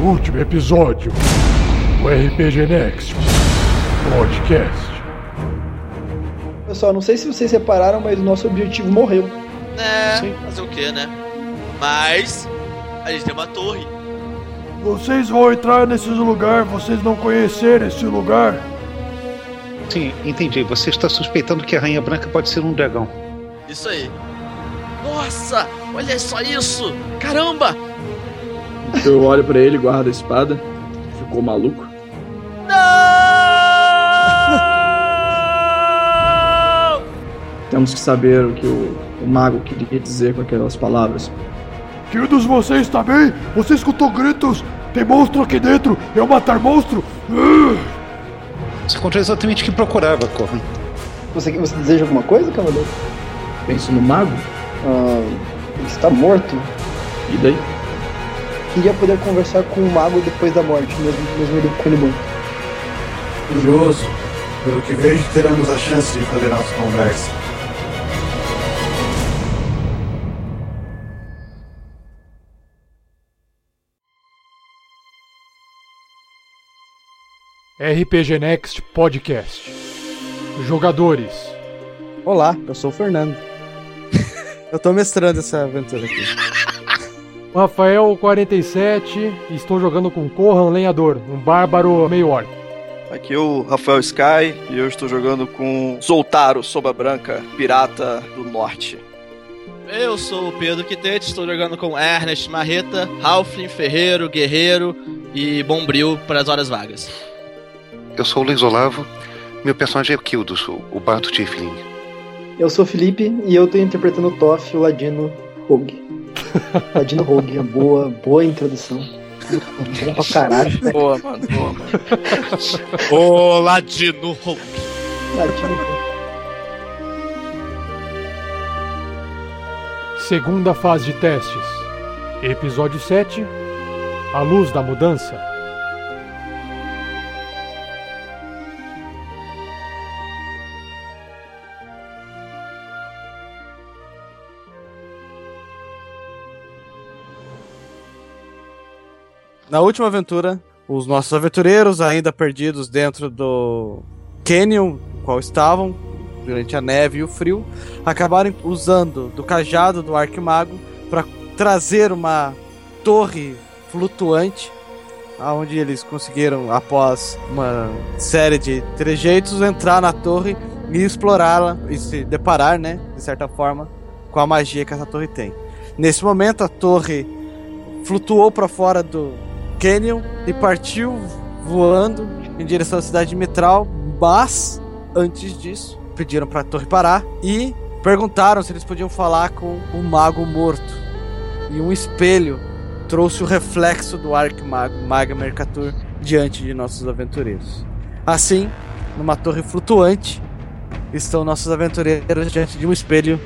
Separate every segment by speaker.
Speaker 1: último episódio do RPG Next Podcast.
Speaker 2: Pessoal, não sei se vocês repararam, mas o nosso objetivo morreu.
Speaker 3: É,
Speaker 4: Sim.
Speaker 3: fazer o que, né? Mas a gente tem uma torre.
Speaker 1: Vocês vão entrar nesse lugar, vocês não conhecerem esse lugar.
Speaker 4: Sim, entendi. Você está suspeitando que a Rainha Branca pode ser um dragão.
Speaker 3: Isso aí. Nossa, olha só isso! Caramba!
Speaker 5: Eu olho pra ele, guardo a espada. Ficou maluco?
Speaker 3: Não!
Speaker 5: Temos que saber o que o, o mago queria dizer com aquelas palavras.
Speaker 1: Todos vocês também? Você escutou gritos? Tem monstro aqui dentro! Eu matar monstro! Uh!
Speaker 4: Você encontrou exatamente o que procurava, Corrin.
Speaker 2: Você, você deseja alguma coisa, cavaleiro?
Speaker 5: Penso no mago?
Speaker 2: Ah, ele está morto.
Speaker 5: E daí?
Speaker 2: Queria poder conversar com o mago depois da morte, mesmo, mesmo ele com ele morto.
Speaker 6: Curioso. Pelo que vejo, teremos a chance de fazer nossa conversa.
Speaker 1: RPG Next Podcast. Jogadores.
Speaker 7: Olá, eu sou o Fernando. eu tô mestrando essa aventura aqui.
Speaker 1: Rafael 47 e estou jogando com Corran Lenhador, um bárbaro meio orc.
Speaker 8: Aqui é o Rafael Sky e eu estou jogando com Zoltaro Soba Branca, pirata do norte.
Speaker 3: Eu sou o Pedro Quitete, estou jogando com Ernest Marreta, Halfling, Ferreiro, Guerreiro e Bombril para as horas vagas.
Speaker 4: Eu sou o Luiz Olavo. Meu personagem é o Kildos, o o bardo Tiflin.
Speaker 2: Eu sou o Felipe e eu tô interpretando o Toff, o Ladino Rogue. Ladino Rogue, é boa, boa introdução. Bom pra caralho.
Speaker 8: Boa, mano, boa, mano.
Speaker 3: Ô, Ladino Hulk.
Speaker 2: Ladino Rogue.
Speaker 1: Segunda fase de testes. Episódio 7. A luz da mudança.
Speaker 7: Na última aventura, os nossos aventureiros, ainda perdidos dentro do canyon qual estavam, durante a neve e o frio, acabaram usando do cajado do Arquimago para trazer uma torre flutuante, aonde eles conseguiram, após uma série de trejeitos, entrar na torre e explorá-la e se deparar, né, de certa forma, com a magia que essa torre tem. Nesse momento, a torre flutuou para fora do Canyon e partiu voando em direção à cidade de Mitral, mas antes disso pediram para a torre parar e perguntaram se eles podiam falar com o mago morto. E um espelho trouxe o reflexo do Arquimago Maga Mercatur diante de nossos aventureiros. Assim, numa torre flutuante, estão nossos aventureiros diante de um espelho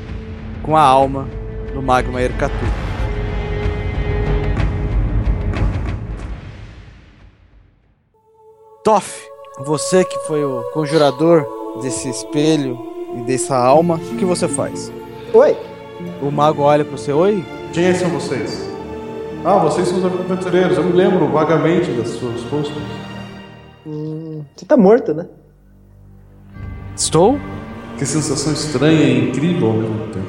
Speaker 7: com a alma do Magma Mercatur. Toff, você que foi o conjurador desse espelho e dessa alma, o que você faz?
Speaker 2: Oi,
Speaker 7: O mago olha para você, oi?
Speaker 6: Quem são vocês? Ah, vocês são os aventureiros. Eu me lembro vagamente das suas rostos.
Speaker 2: hum, você tá morto, né?
Speaker 7: Estou?
Speaker 6: Que sensação estranha e incrível ao mesmo tempo.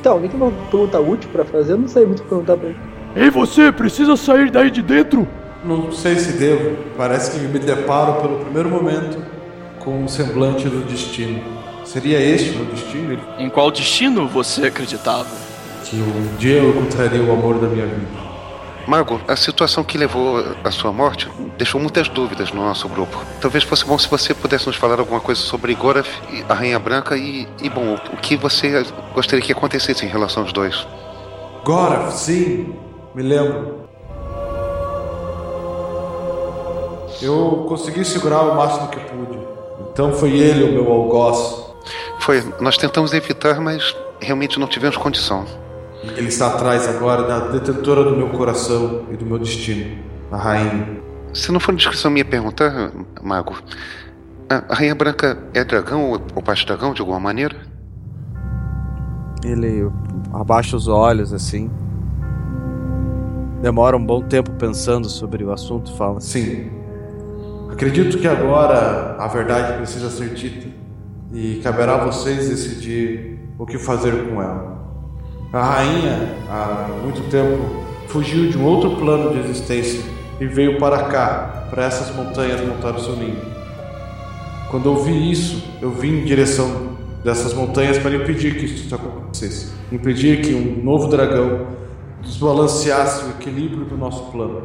Speaker 2: Então, alguém tem uma pergunta útil pra fazer? Eu não sei muito o que perguntar pra ele.
Speaker 1: Ei você, precisa sair daí de dentro!
Speaker 6: Não sei se devo. Parece que me deparo pelo primeiro momento com um semblante do destino. Seria este o meu destino?
Speaker 8: Em qual destino você acreditava?
Speaker 6: Que um dia eu encontraria o amor da minha vida.
Speaker 4: Mago, a situação que levou à sua morte deixou muitas dúvidas no nosso grupo. Talvez fosse bom se você pudesse nos falar alguma coisa sobre Gorath, e a Rainha Branca e, e bom, o o que você gostaria que acontecesse em relação aos dois.
Speaker 6: Gorath, sim, me lembro. Eu consegui segurar o máximo que pude. Então foi ele o meu algoz.
Speaker 4: Foi, nós tentamos evitar, mas realmente não tivemos condição.
Speaker 6: Ele está atrás agora da detentora do meu coração e do meu destino, a rainha.
Speaker 4: Se não for indiscrição minha perguntar, Mago, a Rainha Branca é dragão ou, parte dragão de alguma maneira?
Speaker 7: Ele abaixa os olhos assim. demora um bom tempo pensando sobre o assunto e fala:
Speaker 6: Sim. Acredito que agora a verdade precisa ser dita e caberá a vocês decidir o que fazer com ela. A rainha, há muito tempo, fugiu de um outro plano de existência e veio para cá, para essas montanhas montar o seu ninho. Quando eu vi isso, eu vim em direção dessas montanhas para impedir que isso acontecesse. Impedir que um novo dragão desbalanceasse o equilíbrio do nosso plano.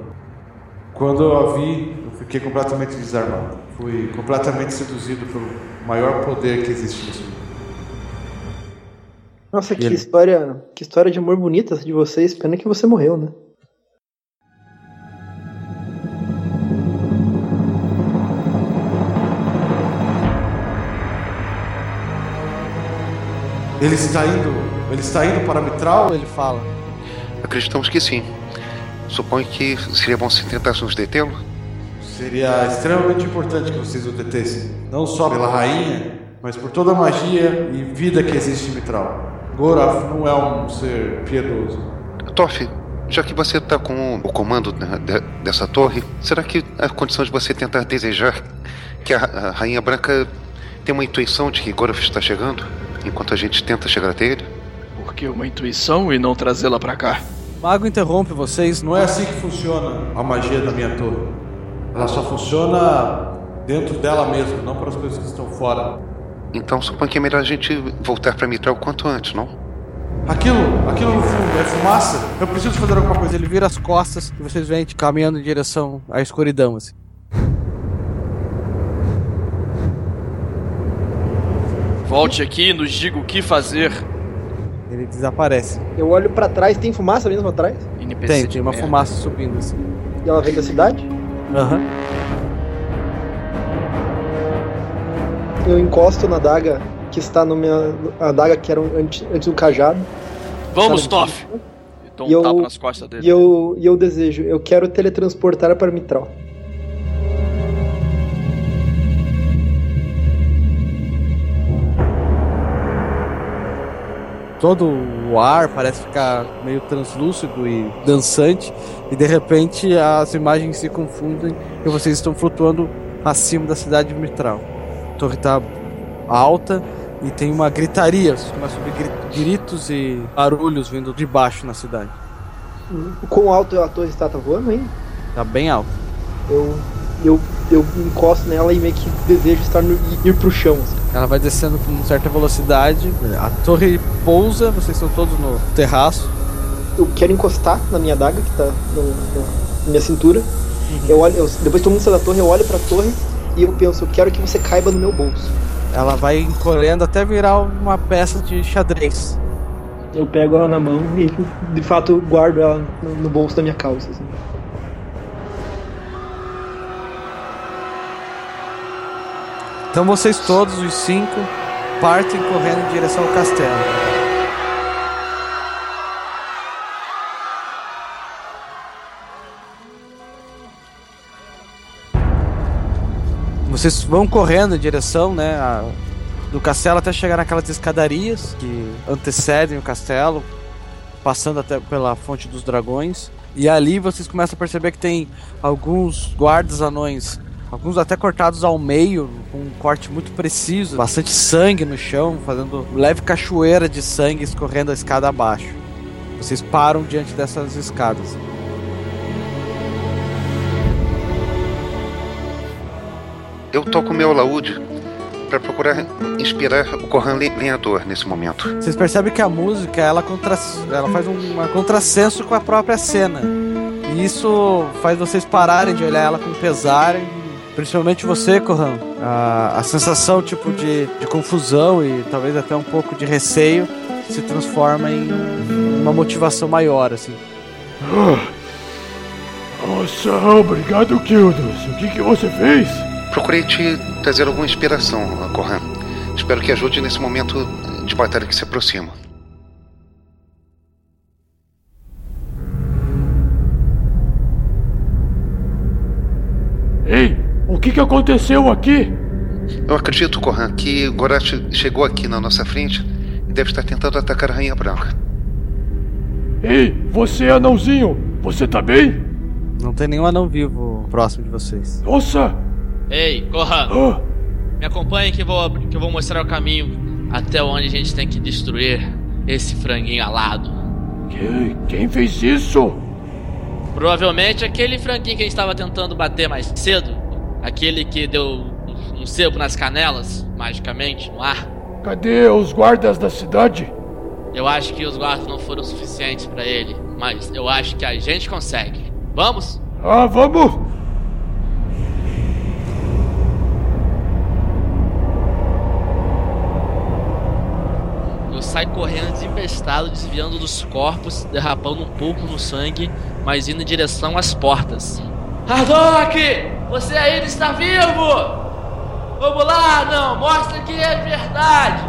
Speaker 6: Quando eu a vi, eu fiquei completamente desarmado. Fui completamente seduzido pelo maior poder que existe nesse mundo.
Speaker 2: Nossa, que história, que história de amor bonita essa de vocês. Pena que você morreu, né?
Speaker 6: Ele está indo, ele está indo para Mitral?
Speaker 7: Ele fala:
Speaker 4: Acreditamos que sim. Suponho que seria bom se tentássemos detê-lo.
Speaker 6: Seria extremamente importante que vocês o detessem, não só pela rainha, mas por toda a magia e vida que existe em Mitral. Goraf não é um ser piedoso.
Speaker 4: Toff, já que você está com o comando né, de- dessa torre, será que há condição de você tentar desejar que a, a Rainha Branca tenha uma intuição de que Goraf está chegando, enquanto a gente tenta chegar até ele?
Speaker 8: Por que uma intuição e não trazê-la pra cá?
Speaker 7: Mago interrompe vocês.
Speaker 6: Não é assim que funciona a magia da minha torre. Ela só funciona dentro dela mesma, não para as coisas que estão fora.
Speaker 4: Então suponho que é melhor a gente voltar para Mitral o quanto antes, não?
Speaker 6: Aquilo, aquilo no fundo é fumaça. Eu preciso fazer alguma coisa.
Speaker 7: Ele vira as costas e vocês veem caminhando em direção à escuridão. Assim.
Speaker 8: Volte aqui e nos diga o que fazer.
Speaker 7: Desaparece.
Speaker 2: Eu olho pra trás, tem fumaça mesmo atrás?
Speaker 8: NPC
Speaker 7: Tem, tem uma
Speaker 8: merda.
Speaker 7: fumaça subindo assim.
Speaker 2: E ela vem da cidade?
Speaker 7: Aham.
Speaker 2: Eu encosto na daga que está no minha. A adaga que era um- antes, antes do cajado.
Speaker 8: Vamos? Toff! E dou um
Speaker 2: E eu-
Speaker 8: tapa nas costas dele.
Speaker 2: E eu, e eu desejo, eu quero teletransportar para Mitral.
Speaker 7: Todo o ar parece ficar meio translúcido e dançante. E de repente as imagens se confundem e vocês estão flutuando acima da cidade de Mitral. A torre está alta e tem uma gritaria. Vocês começam a ouvir gri- gritos e barulhos vindo de baixo na cidade.
Speaker 2: Quão alto a torre está? Tá voando ainda?
Speaker 7: Tá bem alto.
Speaker 2: Eu, eu, eu encosto nela e meio que desejo estar no, ir pro chão. assim.
Speaker 7: Ela vai descendo com certa velocidade. A torre pousa, vocês estão todos no terraço.
Speaker 2: Eu quero encostar na minha daga que tá no- no- na minha cintura. Eu olho, eu- depois que todo mundo sai da torre, eu olho pra torre e eu penso, eu quero que você caiba no meu bolso.
Speaker 7: Ela vai encolhendo até virar uma peça de xadrez.
Speaker 2: Eu pego ela na mão e de fato guardo ela no, no bolso da minha calça. assim.
Speaker 7: Então vocês todos, os cinco, partem correndo em direção ao castelo. Vocês vão correndo em direção, né, a- do castelo até chegar naquelas escadarias que antecedem o castelo, passando até pela fonte dos dragões. E ali vocês começam a perceber que tem alguns guardas anões, alguns até cortados ao meio, com um corte muito preciso, bastante sangue no chão, fazendo leve cachoeira de sangue escorrendo a escada abaixo. Vocês param diante dessas escadas.
Speaker 4: Eu toco meu alaúde para procurar inspirar o Corran le- lenhador nesse momento.
Speaker 7: Vocês percebem que a música ela, contra... ela faz um contrassenso com a própria cena. E isso faz vocês pararem de olhar ela com pesar. Principalmente você, Corran. A, a sensação tipo de, de confusão e talvez até um pouco de receio se transforma em uma motivação maior, assim.
Speaker 1: Nossa, obrigado, Kildos. O que, que você fez?
Speaker 4: Procurei te trazer alguma inspiração, Corran. Espero que ajude nesse momento de batalha que se aproxima.
Speaker 1: Que, que aconteceu aqui?
Speaker 4: Eu acredito, Corran, que Gorat chegou aqui na nossa frente e deve estar tentando atacar a Rainha Branca.
Speaker 1: Ei, você anãozinho, Você tá bem?
Speaker 7: Não tem nenhum anão vivo próximo de vocês.
Speaker 1: Nossa!
Speaker 3: Ei, Gohan,
Speaker 1: Ah,
Speaker 3: me acompanhe que eu, vou, que eu vou mostrar o caminho até onde a gente tem que destruir esse franguinho alado.
Speaker 1: quem, quem fez isso?
Speaker 3: Provavelmente aquele franguinho que a gente estava tentando bater mais cedo, aquele que deu um, sebo nas canelas, magicamente, no ar.
Speaker 1: Cadê os guardas da cidade?
Speaker 3: Eu acho que os guardas não foram suficientes pra ele, mas eu acho que a gente consegue. Vamos?
Speaker 1: Ah, vamos!
Speaker 3: Eu saio correndo desembestado, desviando dos corpos, derrapando um pouco no sangue, mas indo em direção às portas. Hardock! Você ainda está vivo! Vamos lá, não! Mostra que é verdade!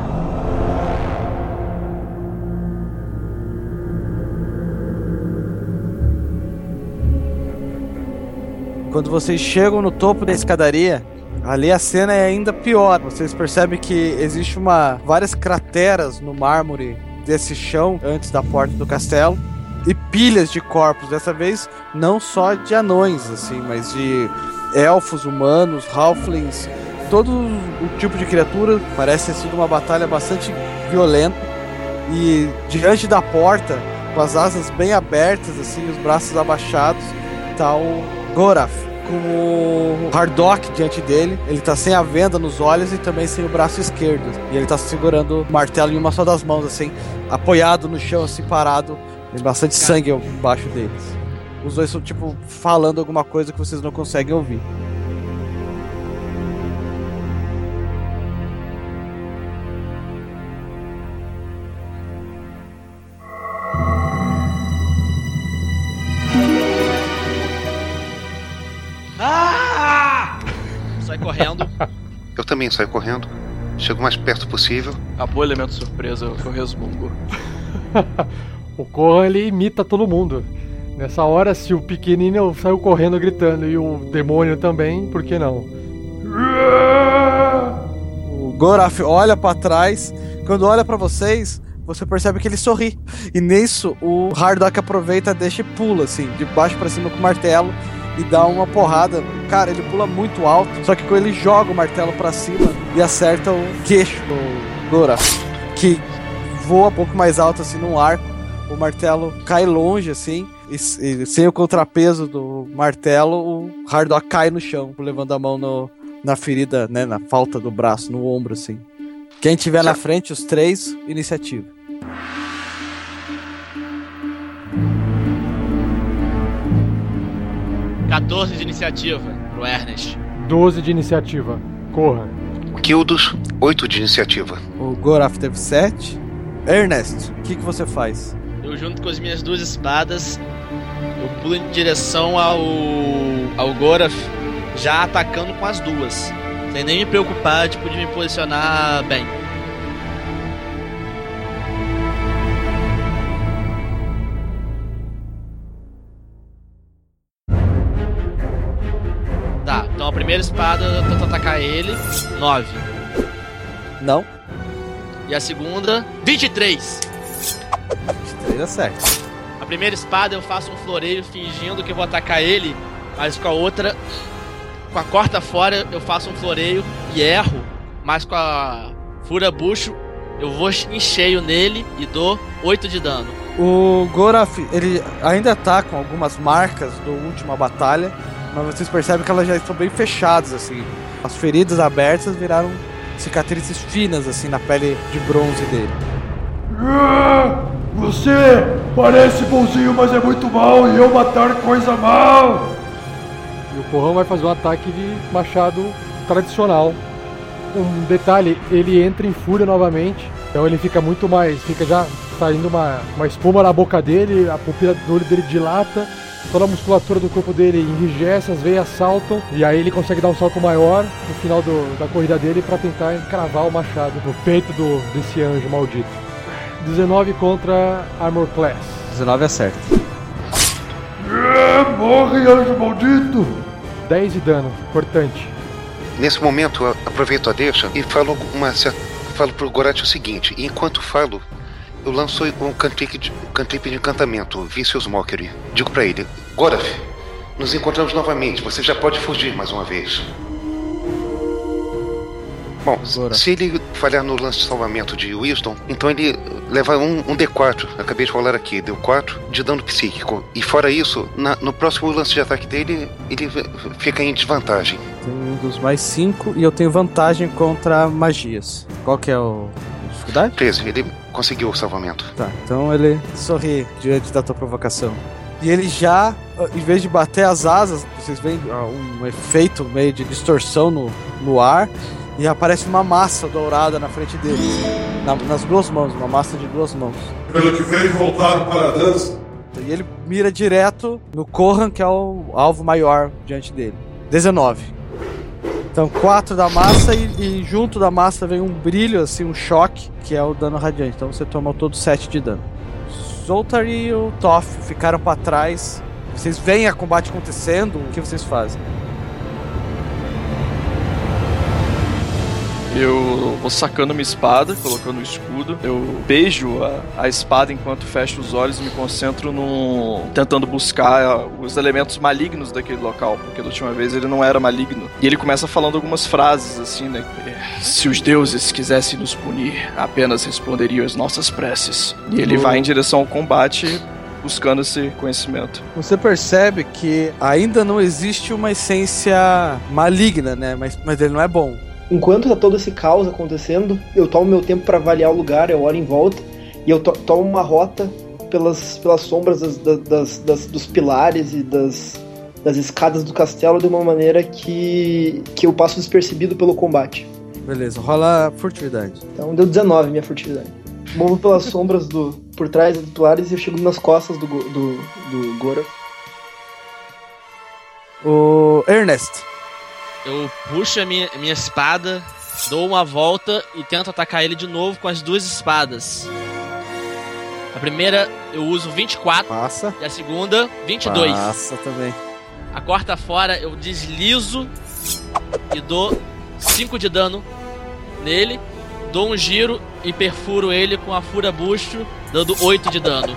Speaker 7: Quando vocês chegam no topo da escadaria, ali a cena é ainda pior. Vocês percebem que existe uma várias crateras no mármore desse chão antes da porta do castelo e pilhas de corpos. Dessa vez não só de anões, assim, mas de elfos, humanos, halflings, todo o tipo de criatura. Parece ter sido uma batalha bastante violenta. E diante da porta, com as asas bem abertas, assim, os braços abaixados, tá o Goraf, com o Hardock diante dele. Ele tá sem a venda nos olhos e também sem o braço esquerdo. E ele tá segurando o martelo em uma só das mãos, assim, apoiado no chão, assim, parado. Tem bastante sangue embaixo deles. Os dois estão, tipo, falando alguma coisa que vocês não conseguem ouvir.
Speaker 3: Ah! Sai correndo.
Speaker 4: Eu também saio correndo. Chego o mais perto possível.
Speaker 8: Acabou o elemento surpresa, eu resmungo.
Speaker 9: O Corran ele imita todo mundo. Nessa hora, se o pequenino saiu correndo gritando e o demônio também, por que não?
Speaker 7: O Goraf olha pra trás. Quando olha pra vocês, você percebe que ele sorri. E nisso, o Hardock aproveita, deixa e pula, assim, de baixo pra cima com o martelo e dá uma porrada. Cara, ele pula muito alto, só que quando ele joga o martelo pra cima e acerta o queixo do Goraf, que voa um pouco mais alto, assim, num arco. O martelo cai longe, assim, e, e sem o contrapeso do martelo, o Hardock cai no chão, levando a mão no, na ferida, né, na falta do braço, no ombro, assim. Quem tiver na frente, os três, iniciativa.
Speaker 3: 14 de iniciativa pro Ernest.
Speaker 9: 12 de iniciativa. Corra.
Speaker 4: Kildos, 8 de iniciativa.
Speaker 7: O Goraf teve 7. Ernest, o que, que você faz?
Speaker 3: Eu junto com as minhas duas espadas, eu pulo em direção ao ao Goraf, já atacando com as duas. Sem nem me preocupar tipo, de me posicionar bem. Tá, então a primeira espada eu tento atacar ele, 9.
Speaker 7: Não.
Speaker 3: E a segunda, 23.
Speaker 7: 3 é certo.
Speaker 3: A primeira espada eu faço um floreio fingindo que eu vou atacar ele, mas com a outra, com a corta fora, eu faço um floreio e erro, mas com a fura bucho, eu vou em cheio nele e dou 8 de dano.
Speaker 7: O Goraf, ele ainda tá com algumas marcas do última batalha, mas vocês percebem que elas já estão bem fechadas, assim. As feridas abertas viraram cicatrizes finas, assim, na pele de bronze dele.
Speaker 1: Você parece bonzinho, mas é muito mal e eu matar coisa mal.
Speaker 9: E o Corrão vai fazer um ataque de machado tradicional. Um detalhe, ele entra em fúria novamente. Então ele fica muito mais. Fica já saindo uma, uma espuma na boca dele, a pupila do olho dele dilata, toda a musculatura do corpo dele enrijece, as veias saltam, e aí ele consegue dar um salto maior no final do- da corrida dele para tentar encravar o machado no peito do, desse anjo maldito. 19 contra Armor Class.
Speaker 7: 19 é certo.
Speaker 1: Ah, morre, anjo maldito.
Speaker 9: 10 de dano, importante.
Speaker 4: Nesse momento, eu aproveito a deixa e falo uma. Falo pro Gorat o seguinte: enquanto falo, eu lanço um cantrip de, um cantrip de encantamento, Vicious Mockery. Digo pra ele: Goraf, nos encontramos novamente. Você já pode fugir mais uma vez. Bom, se ele falhar no lance de salvamento de Wisdom, então ele leva um, um D4. Acabei de rolar aqui, deu 4 de dano psíquico. E fora isso, na- no próximo lance de ataque dele, ele fica em desvantagem.
Speaker 7: Tem um dos mais 5 e eu tenho vantagem contra magias. Qual que é o a dificuldade?
Speaker 4: 13, ele conseguiu o salvamento.
Speaker 7: Tá, então ele sorri diante da tua provocação. E ele já, em vez de bater as asas, vocês veem ah, um efeito meio de distorção no, no ar e aparece uma massa dourada na frente dele. na- nas duas mãos, uma massa de duas mãos.
Speaker 6: Pelo que vejo, voltaram para a dança.
Speaker 7: E ele mira direto no Corran, que é o alvo maior diante dele. 19. Então, 4 da massa e, e junto da massa vem um brilho, assim, um choque, que é o dano radiante. Então você toma todo 7 de dano. Zoltar e o Toff ficaram pra trás. Vocês veem a combate acontecendo, o que vocês fazem?
Speaker 8: Eu vou sacando minha espada, colocando o escudo. Eu beijo a, a espada enquanto fecho os olhos e me concentro no. tentando buscar ah, os elementos malignos daquele local, porque da última vez ele não era maligno. E ele começa falando algumas frases assim, né? Se os deuses quisessem nos punir, apenas responderiam as nossas preces. E ele vai em direção ao combate buscando esse conhecimento.
Speaker 7: Você percebe que ainda não existe uma essência maligna, né? Mas, mas ele não é bom.
Speaker 2: Enquanto tá todo esse caos acontecendo, eu tomo meu tempo pra avaliar o lugar, eu olho em volta e eu to tomo uma rota pelas, pelas sombras das, das- das- dos pilares e das, das escadas do castelo de uma maneira que, que eu passo despercebido pelo combate.
Speaker 7: Beleza, rola furtividade.
Speaker 2: Então deu 19 minha furtividade. Movo pelas sombras do. por trás dos pilares e eu chego nas costas do, do, do Gora.
Speaker 7: O Ernest.
Speaker 3: Eu puxo a minha, minha espada, dou uma volta e tento atacar ele de novo com as duas espadas. A primeira eu uso 24
Speaker 7: Passa.
Speaker 3: e a segunda 22.
Speaker 7: Passa também.
Speaker 3: A quarta fora eu deslizo e dou 5 de dano nele. Dou um giro e perfuro ele com a fura bucho, dando 8 de dano.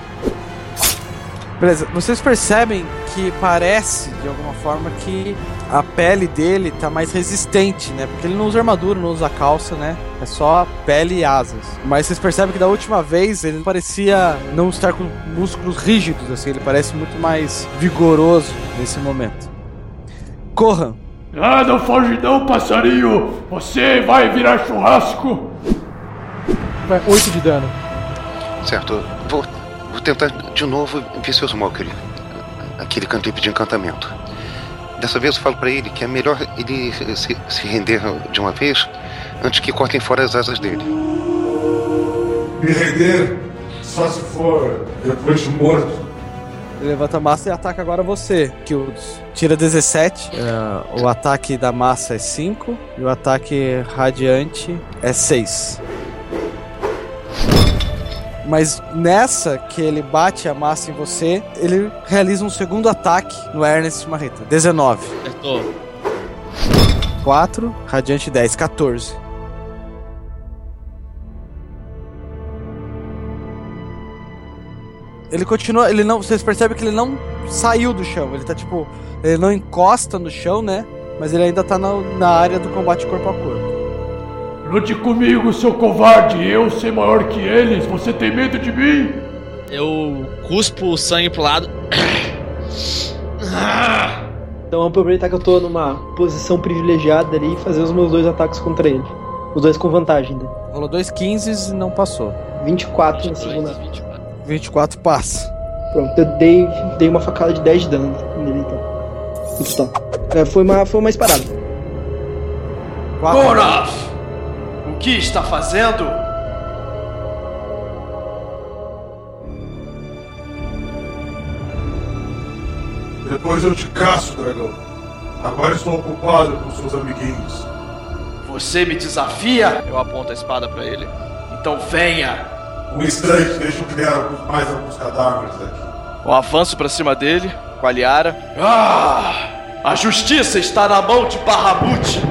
Speaker 7: Beleza, vocês percebem que parece, de alguma forma, que a pele dele tá mais resistente, né? Porque ele não usa armadura, não usa calça, né? É só pele e asas. Mas vocês percebem que da última vez ele parecia não estar com músculos rígidos, assim. Ele parece muito mais vigoroso nesse momento. Corram.
Speaker 1: Ah, não foge não, passarinho! Você vai virar churrasco!
Speaker 9: Vai, 8 de dano.
Speaker 4: Certo, vou, vou tentar de novo Vicious Mockery. Aquele cantrip de encantamento. Dessa vez eu falo pra ele que é melhor ele se, se render de uma vez antes que cortem fora as asas dele.
Speaker 6: Me render só se for depois de morto.
Speaker 7: Ele levanta a massa e ataca agora você, que o- tira 17. É, o ataque da massa é 5 e o ataque radiante é 6. Mas nessa que ele bate a massa em você, ele realiza um segundo ataque no Ernest Marreta. 19.
Speaker 3: Acertou.
Speaker 7: 4, radiante 10, 14. Ele continua, ele não, vocês percebem que ele não saiu do chão, ele tá tipo, ele não encosta no chão, né? Mas ele ainda tá na, na área do combate corpo a corpo.
Speaker 1: Lute comigo, seu covarde! Eu ser maior que eles! Você tem medo de mim?
Speaker 3: Eu cuspo o sangue pro lado.
Speaker 2: Então vou aproveitar que eu tô numa posição privilegiada ali e fazer os meus dois ataques contra ele. Os dois com vantagem, né?
Speaker 7: Rolou dois 15 e não passou.
Speaker 2: 24 na
Speaker 3: 22,
Speaker 2: segunda.
Speaker 3: 24.
Speaker 7: 24 passa.
Speaker 2: Pronto, eu dei, dei uma facada de 10 de dano nele então. Total. É, foi, uma, foi uma espadada.
Speaker 7: Quatro.
Speaker 8: Que está fazendo?
Speaker 6: Depois eu te caço, dragão. Agora estou ocupado com seus amiguinhos.
Speaker 8: Você me desafia? Eu aponto a espada pra ele. Então venha!
Speaker 6: Um instante, deixa eu criar alguns- mais alguns cadáveres aqui.
Speaker 8: Eu avanço pra cima dele, com a Liara. Ah! A justiça está na mão de Barramute!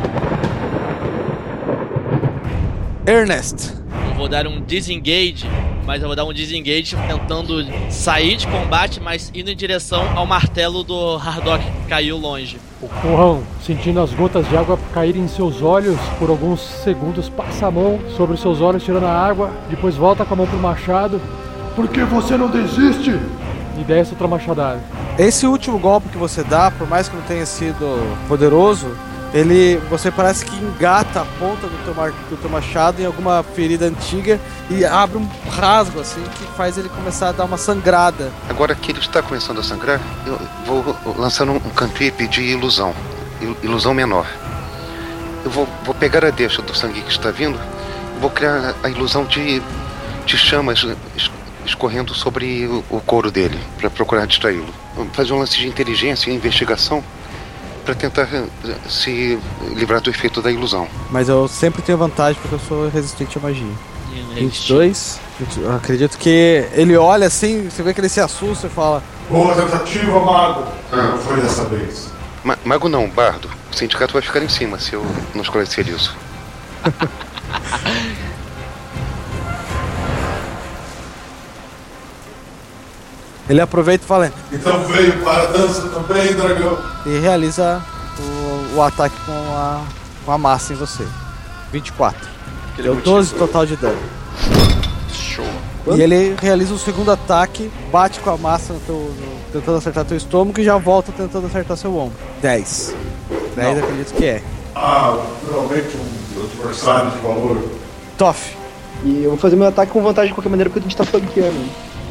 Speaker 7: Ernest.
Speaker 3: Eu vou dar um disengage mas eu vou dar um disengage tentando sair de combate, mas indo em direção ao martelo do Hardock que caiu longe.
Speaker 9: O Corrão, sentindo as gotas de água caírem em seus olhos, por alguns segundos passa a mão sobre os seus olhos, tirando a água, depois volta com a mão pro machado
Speaker 1: Por que você não desiste?
Speaker 9: e desce outra machadada.
Speaker 7: Esse último golpe que você dá, por mais que não tenha sido poderoso, ele, você parece que engata a ponta do teu, mar- do teu machado em alguma ferida antiga e abre um rasgo assim que faz ele começar a dar uma sangrada.
Speaker 4: Agora que ele está começando a sangrar, eu vou lançando um cantrip de ilusão. il- Ilusão menor. Eu vou, vou pegar a deixa do sangue que está vindo, vou criar a ilusão de, de chamas es- escorrendo sobre o, o couro dele, para procurar distraí-lo. Fazer um lance de inteligência e investigação para tentar eh, se livrar do efeito da ilusão.
Speaker 7: Mas eu sempre tenho vantagem porque eu sou resistente à magia. 22. Eu acredito que ele olha assim, você vê que ele se assusta e fala:
Speaker 6: Boa tentativa, mago. Não foi dessa vez.
Speaker 4: Ma- Mago não, bardo. O sindicato vai ficar em cima se eu não esclarecer isso.
Speaker 7: Ele aproveita e fala
Speaker 6: Então veio para a dança também, dragão.
Speaker 7: e realiza o, o ataque com a, com a massa em você. 24.
Speaker 8: Aquele
Speaker 7: Deu
Speaker 8: motivo.
Speaker 7: 12 total de dano.
Speaker 8: Show.
Speaker 7: E ele realiza o segundo ataque, bate com a massa no teu, no- tentando acertar teu estômago e já volta tentando acertar seu ombro. 10. 10 acredito que é.
Speaker 6: Ah, naturalmente um adversário de valor.
Speaker 7: Toff.
Speaker 2: E eu vou fazer meu ataque com vantagem de qualquer maneira porque a gente tá flanqueando.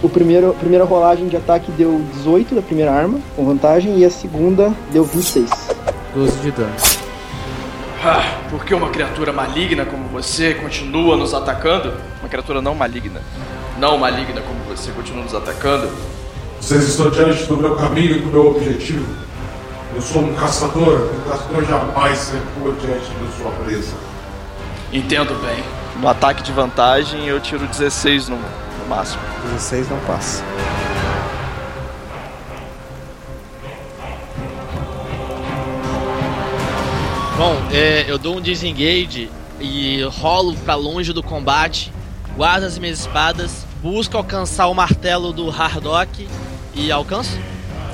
Speaker 2: O primeiro, a primeira rolagem de ataque deu 18 da primeira arma, com vantagem, e a segunda deu 26.
Speaker 7: 12 de dano.
Speaker 8: Ah, por que uma criatura maligna como você continua nos atacando? Uma criatura não maligna. Não maligna como você continua nos atacando?
Speaker 6: Vocês estão diante do meu caminho e do meu objetivo. Eu sou um caçador. Um caçador jamais recua diante da sua presa.
Speaker 8: Entendo bem. No ataque de vantagem eu tiro 16 no, no máximo.
Speaker 7: 16 não passa.
Speaker 3: Bom, é, eu dou um disengage e rolo pra longe do combate, guardo as minhas espadas, busco alcançar o martelo do Hardock e alcanço.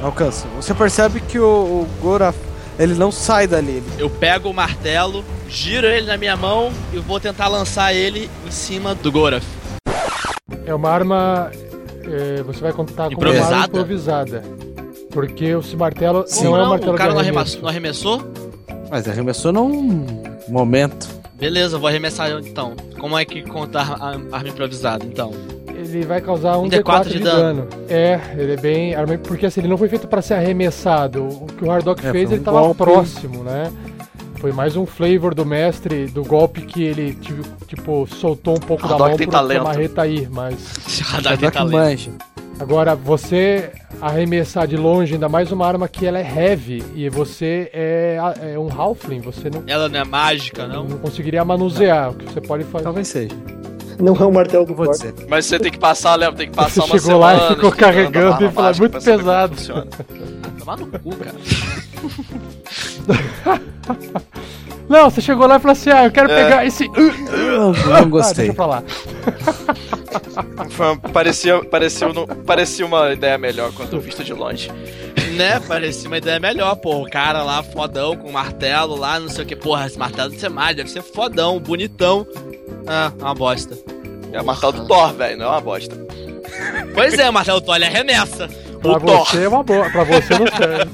Speaker 7: Alcança. Você percebe que o, o Gora ele não sai dali.
Speaker 3: Eu pego o martelo, giro ele na minha mão e vou tentar lançar ele em cima do Goraf.
Speaker 9: É uma arma. é, você vai contar com uma
Speaker 3: Improvisada?
Speaker 9: arma improvisada. Porque o martelo
Speaker 3: Sim,
Speaker 9: não, é um martelo
Speaker 3: o cara não
Speaker 9: arremesso.
Speaker 3: arremessou, não arremessou?
Speaker 7: Mas arremessou num momento.
Speaker 3: Beleza, vou arremessar então. Como é que conta a arma improvisada então?
Speaker 9: Ele vai causar um,
Speaker 3: Um
Speaker 9: D4,
Speaker 3: D4
Speaker 9: de,
Speaker 3: de
Speaker 9: dano. É, ele é bem. Porque assim, ele não foi feito pra ser arremessado. O que o Hardock
Speaker 7: É,
Speaker 9: fez,
Speaker 7: um
Speaker 9: ele tava
Speaker 7: golpe.
Speaker 9: próximo, né? Foi mais um flavor do mestre do golpe que ele, tipo, tipo, soltou um pouco da
Speaker 8: Hardock
Speaker 9: mão
Speaker 8: tem
Speaker 9: pro,
Speaker 8: talento.
Speaker 9: marreta ir, mas.
Speaker 3: Hardock tem talento.
Speaker 7: manja.
Speaker 9: Agora, você arremessar de longe, ainda mais uma arma que ela é heavy e você é, é um halfling, você não,
Speaker 3: Ela não é mágica, não?
Speaker 9: não conseguiria manusear. O que você pode fazer?
Speaker 7: Talvez seja.
Speaker 2: Não é um martelo do
Speaker 7: vou dizer.
Speaker 8: Mas você tem que passar, Léo, tem que passar
Speaker 9: Você
Speaker 8: uma
Speaker 9: chegou lá e
Speaker 8: semana
Speaker 9: ficou carregando e falou, muito
Speaker 8: é que
Speaker 9: pesado.
Speaker 3: Tomar no cu, cara.
Speaker 9: Não, você chegou lá e falou assim: ah, eu quero
Speaker 8: É.
Speaker 9: pegar esse.
Speaker 7: Não, não
Speaker 9: Ah,
Speaker 7: gostei.
Speaker 9: deixa.
Speaker 8: Foi uma- parecia, parecia, parecia uma ideia melhor quando vista de longe.
Speaker 3: né? Parecia uma ideia melhor, pô. O cara lá fodão com martelo lá, não sei o que. Porra, esse martelo deve ser mais, deve ser fodão, bonitão. Ah, uma bosta.
Speaker 8: É o martelo do Thor, velho, não é uma bosta.
Speaker 3: Pois é, o martelo Thor, ele arremessa.
Speaker 9: Pra
Speaker 8: O Thor.
Speaker 9: você é uma boa, pra você não serve.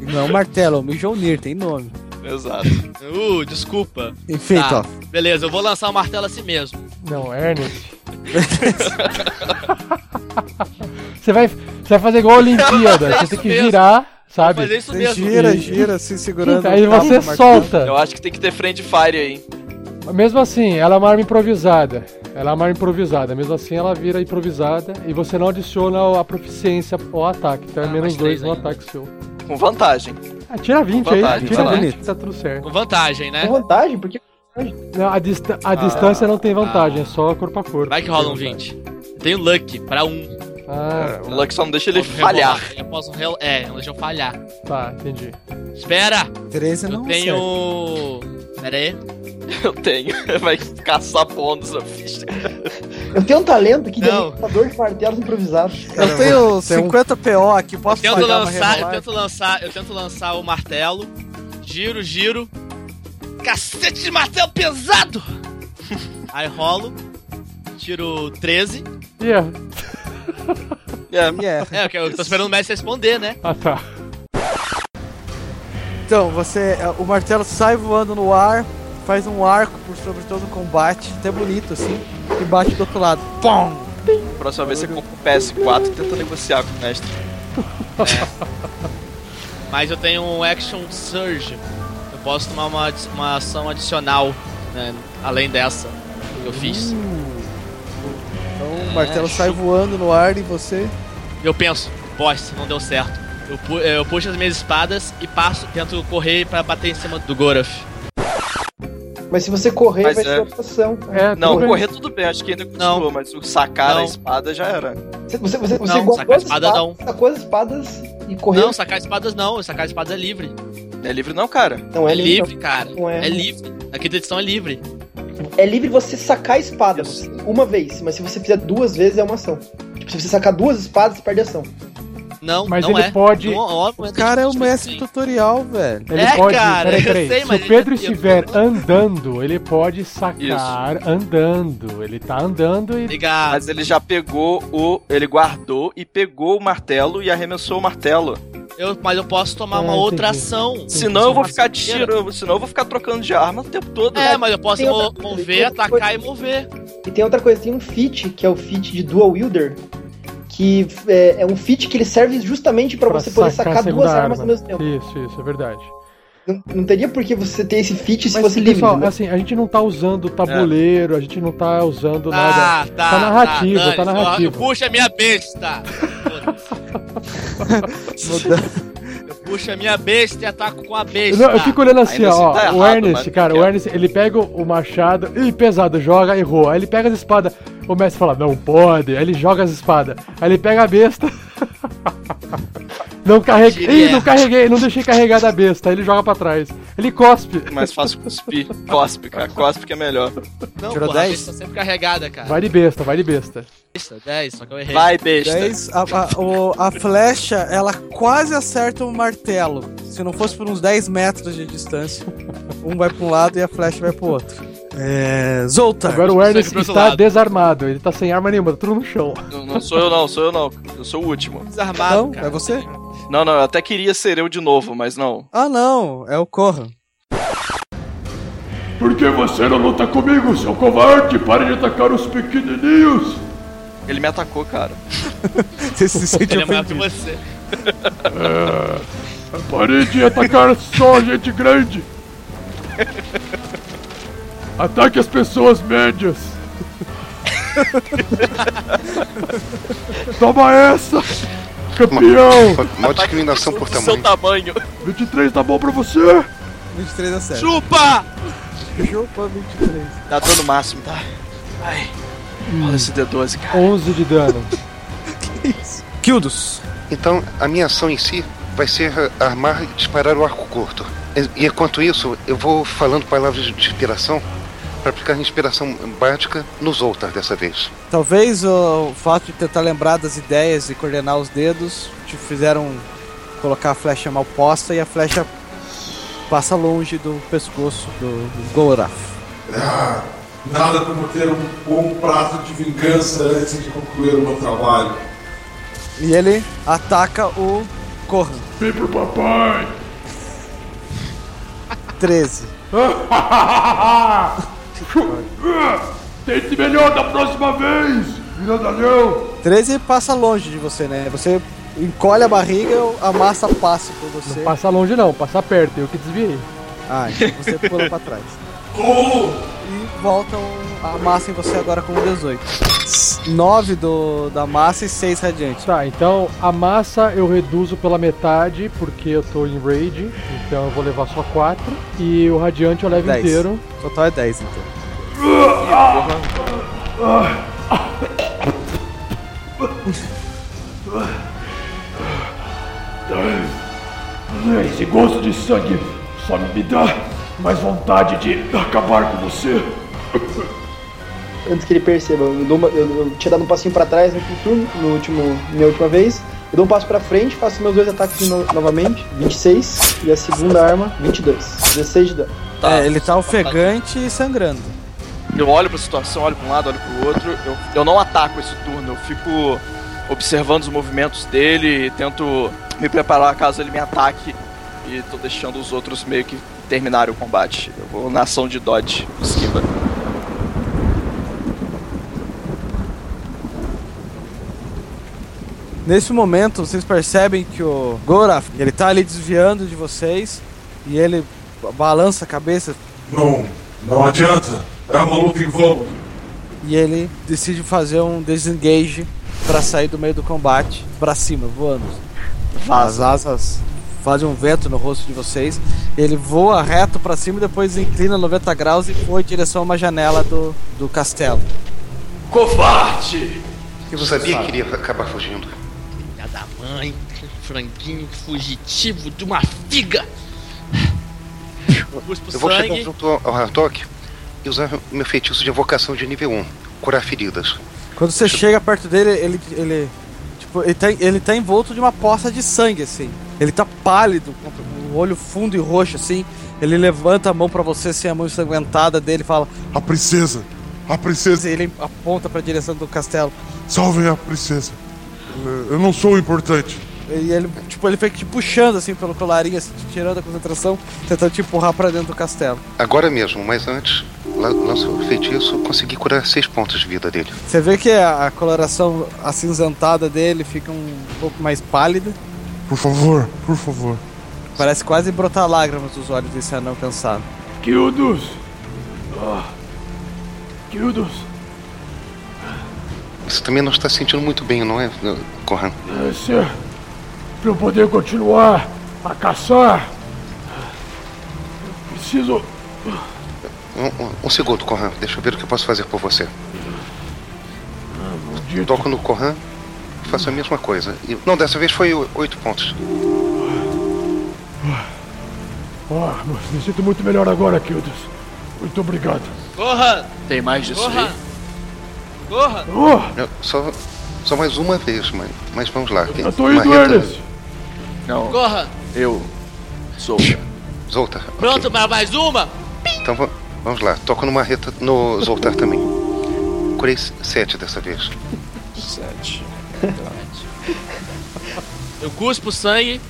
Speaker 7: Não é martelo, é Mjolnir, tem nome.
Speaker 8: Exato.
Speaker 3: Uh, desculpa.
Speaker 7: Enfim,
Speaker 3: Tá, beleza, eu vou lançar o martelo assim mesmo.
Speaker 9: Não, Ernest. você, vai, você vai fazer igual a Olimpíada. Você tem que
Speaker 3: mesmo.
Speaker 9: virar,
Speaker 3: Vou
Speaker 9: sabe?
Speaker 3: fazer isso
Speaker 7: Você
Speaker 3: mesmo.
Speaker 7: gira, gira, se segurando.
Speaker 9: Aí você solta.
Speaker 8: Eu acho que tem que ter friend fire aí.
Speaker 9: Mesmo assim, ela é uma arma improvisada. Ela é uma arma improvisada. Mesmo assim, ela vira improvisada e você não adiciona a proficiência ao ataque. Então é
Speaker 3: Ah,
Speaker 9: menos 2 no
Speaker 3: ainda.
Speaker 9: ataque seu.
Speaker 8: Com vantagem.
Speaker 9: Ah, tira 20 aí.
Speaker 8: Vantagem,
Speaker 9: Tira
Speaker 8: vantagem.
Speaker 9: 20 que tá tudo certo.
Speaker 3: Com vantagem, né?
Speaker 2: Com vantagem, porque
Speaker 9: Não, a, dista- a distância não tem vantagem, é só corpo a corpo.
Speaker 3: Vai que rola um 20. Tenho luck pra um.
Speaker 9: Ah,
Speaker 8: O Luck só não deixa ele
Speaker 3: Posso
Speaker 8: falhar.
Speaker 3: rebolar. Eu posso rel... É, não deixa eu falhar.
Speaker 9: tá, entendi.
Speaker 3: Espera!
Speaker 7: 13
Speaker 3: Eu
Speaker 7: não
Speaker 3: tenho.
Speaker 7: acerta.
Speaker 3: Pera aí.
Speaker 8: Eu tenho. Vai, caçar bônus na ficha.
Speaker 2: Eu tenho um talento que
Speaker 3: Não.
Speaker 2: derrubador de martelos improvisados.
Speaker 7: Eu tenho
Speaker 9: Tem um-
Speaker 7: 50 PO aqui, posso
Speaker 3: Eu tento lançar, eu tento lançar, eu tento lançar o martelo. Giro, giro. Cacete de martelo pesado! Aí rolo. Tiro 13.
Speaker 9: Yeah.
Speaker 8: É,
Speaker 7: Yeah.
Speaker 3: É, que eu tô esperando o mestre responder, né?
Speaker 9: Ah, tá.
Speaker 7: Então, você. O martelo sai voando no ar, faz um arco por sobre todo o combate, até bonito assim, e bate do outro lado. Pum!
Speaker 8: próxima vez você compra o PS4 e tenta negociar com o mestre.
Speaker 3: Mas eu tenho um Action Surge. Eu posso tomar uma, uma ação adicional, né? Além dessa que eu fiz.
Speaker 7: Então o martelo sai voando no ar e você.
Speaker 3: Eu penso, bosta, não deu certo. Eu, pu eu puxo as minhas espadas e passo, tento correr pra bater em cima do Goroth.
Speaker 2: Mas se você correr,
Speaker 8: Mas
Speaker 2: vai
Speaker 8: é-
Speaker 2: ser outra ação.
Speaker 9: É,
Speaker 8: Não,
Speaker 9: bem.
Speaker 8: correr tudo bem, acho que ainda continua, mas o sacar
Speaker 3: Não.
Speaker 8: a espada já era.
Speaker 2: Você, você, você,
Speaker 3: Não, sacar
Speaker 2: as
Speaker 3: espada
Speaker 2: espadas, sacou as espadas e correu.
Speaker 3: Não, sacar espadas não, sacar espadas é livre.
Speaker 8: É livre não, cara.
Speaker 2: Não,
Speaker 3: É,
Speaker 2: é livre.
Speaker 3: livre, cara.
Speaker 2: Não é.
Speaker 3: É livre. Aqui da edição é livre.
Speaker 2: É livre você sacar a espada uma vez, mas se você fizer duas vezes é uma ação. Tipo, se você sacar duas espadas, você perde ação.
Speaker 3: Não,
Speaker 9: Mas
Speaker 3: não
Speaker 9: ele
Speaker 3: é.
Speaker 9: pode-
Speaker 3: Não, ó,
Speaker 7: O cara é o mestre tutorial, velho.
Speaker 9: Ele
Speaker 3: É,
Speaker 9: pode.
Speaker 3: cara,
Speaker 9: peraí,
Speaker 3: eu
Speaker 9: peraí.
Speaker 3: sei,
Speaker 9: Se o Pedro
Speaker 3: ele-
Speaker 9: estiver andando, ele pode sacar andando. Ele tá andando e.
Speaker 3: Ligado.
Speaker 8: Mas ele já pegou o. Ele guardou e pegou o martelo e arremessou o martelo.
Speaker 3: Eu, mas eu posso tomar
Speaker 9: Ah,
Speaker 3: uma outra
Speaker 9: entendi.
Speaker 3: ação.
Speaker 8: Senão eu vou ficar tiro, senão eu vou ficar trocando de arma o tempo todo.
Speaker 3: É, mas eu posso mo-
Speaker 2: outra
Speaker 3: mover,
Speaker 2: tem
Speaker 3: atacar
Speaker 2: coisa.
Speaker 3: e mover.
Speaker 2: E tem outra coisa, tem um feat, que é o feat de Dual Wielder, que é, é um feat que ele serve justamente pra
Speaker 9: pra
Speaker 2: você poder
Speaker 9: a
Speaker 2: sacar duas armas
Speaker 9: arma.
Speaker 2: ao mesmo tempo.
Speaker 9: Isso, isso, é verdade.
Speaker 2: Não, não teria por que você ter esse feat se fosse livre.
Speaker 9: pessoal,
Speaker 2: entendeu?
Speaker 9: assim, a gente não tá usando tabuleiro, a gente não tá usando nada.
Speaker 3: Ah, tá,
Speaker 9: Tá narrativo,
Speaker 3: dane-se.
Speaker 9: tá narrativo.
Speaker 3: Puxa a minha besta. Foda-se. eu puxo a minha besta e ataco com a besta.
Speaker 9: Não, eu fico olhando assim,
Speaker 8: Ainda
Speaker 9: ó.
Speaker 8: assim tá
Speaker 9: o
Speaker 8: errado,
Speaker 9: Ernest,
Speaker 8: mas
Speaker 9: cara, o. Ernest, ele pega o machado, ih, pesado, joga, errou. Aí ele pega as espadas, o mestre fala, não pode. Aí ele joga as espadas. Aí ele pega a besta. Não carreguei. Ih, não carreguei, não deixei carregar da besta. Aí ele joga pra trás. Ele cospe.
Speaker 8: Mais fácil cuspir. Cospe, cara. Cospe que é melhor.
Speaker 3: Não,
Speaker 7: Tirou
Speaker 3: porra, a
Speaker 7: 10?
Speaker 3: besta tá sempre carregada, cara.
Speaker 9: Vai de besta, vai de besta.
Speaker 3: Besta, 10, só que eu errei.
Speaker 8: Vai, besta.
Speaker 7: 10, a, a, o- a flecha, ela quase acerta o martelo. Se não fosse por uns 10 metros de distância. Um vai pra um lado e a flecha vai pro outro. É. Zoltar.
Speaker 9: Agora o Ernest está
Speaker 3: lado.
Speaker 9: desarmado. Ele tá sem arma nenhuma, tá tudo no chão.
Speaker 8: Não, não sou eu não, sou eu não. Eu sou o último.
Speaker 3: Desarmado,
Speaker 7: Não,
Speaker 3: cara.
Speaker 7: é você?
Speaker 8: Não, não, eu até queria ser eu de novo, mas não.
Speaker 7: Ah, não. É o Corra.
Speaker 1: Por que você não luta comigo, seu covarde? Pare de atacar os pequenininhos!
Speaker 8: Ele me atacou, cara.
Speaker 7: Você se sente
Speaker 3: Ele é maior que
Speaker 7: ofendido.
Speaker 3: você.
Speaker 1: Pare de atacar só gente grande! Ataque as pessoas médias! Toma essa! Campeão!
Speaker 4: Mó discriminação por
Speaker 8: Do seu
Speaker 4: tamanho.
Speaker 8: tamanho.
Speaker 1: 23 tá bom pra você?
Speaker 7: 23 a 7.
Speaker 3: Chupa!
Speaker 7: Chupa 23.
Speaker 8: Dá dano máximo, tá? Ai. Rola esse D12, cara.
Speaker 9: 11 de dano.
Speaker 7: Kildos.
Speaker 4: Então, a minha ação em si vai ser ah, armar e disparar o arco curto. E, e enquanto isso, eu vou falando palavras de inspiração para aplicar inspiração básica nos Zoltar dessa vez.
Speaker 7: Talvez o fato de tentar lembrar das ideias e coordenar os dedos te fizeram colocar a flecha mal posta e a flecha passa longe do pescoço do Goraf.
Speaker 6: Ah, nada como ter um bom prato de vingança antes de concluir o meu trabalho.
Speaker 7: E ele ataca o Corran.
Speaker 1: Vem pro papai!
Speaker 7: 13.
Speaker 1: Tente melhor da próxima vez! Grandalhão!
Speaker 7: 13 passa longe de você, né? Você encolhe a barriga, a massa passa por você.
Speaker 9: Não passa longe não, passa perto, eu que desviei.
Speaker 7: Ah, então você pula pra trás. E volta o- a massa em você agora com 18. 9 do, da massa e 6 radiante.
Speaker 9: Tá, então a massa eu reduzo pela metade, porque eu tô em raid, então eu vou levar só 4. E o radiante eu levo
Speaker 7: 10.
Speaker 9: inteiro.
Speaker 7: Total é 10 então.
Speaker 1: Esse gosto de sangue só me dá mais vontade de acabar com você.
Speaker 2: Antes que ele perceba, eu, dou uma- eu- eu tinha dado um passinho pra trás no último turno, no último, minha última vez. Eu dou um passo pra frente, faço meus dois ataques no- novamente, 26, e a segunda arma, 22, 16 de dano.
Speaker 7: é, ele tá ofegante e sangrando.
Speaker 8: Eu olho pra situação, olho pra um lado, olho pro outro. Eu, eu não ataco esse turno, eu fico observando os movimentos dele e tento me preparar caso ele me ataque. E tô deixando os outros meio que terminarem o combate. Eu vou na ação de dodge, esquiva.
Speaker 7: Nesse momento, vocês percebem que o Goraf, ele tá ali desviando de vocês e ele balança a cabeça
Speaker 6: Não, não adianta. É uma luta em vão.
Speaker 7: e ele decide fazer um disengage pra sair do meio do combate pra cima, voando. As asas fazem um vento no rosto de vocês. Ele voa reto pra cima e depois inclina 90 graus e voa em direção a uma janela do, do castelo.
Speaker 8: Covarde!
Speaker 4: Eu sabia que iria acabar fugindo.
Speaker 3: Mãe, franguinho fugitivo de uma figa.
Speaker 4: Eu vou chegar junto ao Hartok e usar meu feitiço de invocação de nível 1. Curar feridas.
Speaker 7: Quando você chega perto dele, ele. ele tipo, ele tá, ele tá envolto de uma poça de sangue, assim. Ele tá pálido, com o olho fundo e roxo, assim. Ele levanta a mão pra você, sem a mão ensanguentada dele e fala.
Speaker 1: A princesa! A princesa!
Speaker 7: Ele aponta pra direção do castelo.
Speaker 1: Salvem a princesa! Eu não sou importante.
Speaker 7: E ele, tipo, ele fica te puxando, assim, pelo colarinho, assim, te tirando a concentração, tentando te empurrar pra dentro do castelo.
Speaker 4: Agora mesmo, mas antes, la- lanço o feitiço, consegui curar 6 pontos de vida dele.
Speaker 7: Você vê que a, a coloração acinzentada dele fica um pouco mais pálida.
Speaker 1: Por favor, por favor.
Speaker 7: Parece quase brotar lágrimas dos olhos desse anão cansado.
Speaker 1: Kildos! Ah. Kildos!
Speaker 4: Você também não está se sentindo muito bem, não é, Corran?
Speaker 1: É para eu poder continuar a caçar. Preciso.
Speaker 4: Um, um- um segundo, Corran. Deixa eu ver o que eu posso fazer por você.
Speaker 1: Maldito.
Speaker 4: Toco no Corran, faço a mesma coisa. E- não, dessa vez foi 8 pontos.
Speaker 1: Ah, me sinto muito melhor agora, Kildos. Muito obrigado.
Speaker 3: Corra!
Speaker 8: Tem mais disso
Speaker 3: Corra!
Speaker 8: aí?
Speaker 3: Corra!
Speaker 1: Oh,
Speaker 4: Eu- só, só mais uma vez, mas, mas vamos lá.
Speaker 1: Eu tô indo, Ernest.
Speaker 8: Não,
Speaker 3: Corra!
Speaker 8: eu sou.
Speaker 4: Zoltar.
Speaker 3: Pronto para mais uma?
Speaker 4: Então va- vamos lá. Toco no marreta no Zoltar também. Curei 7 dessa vez.
Speaker 8: Sete.
Speaker 3: Eu cuspo sangue.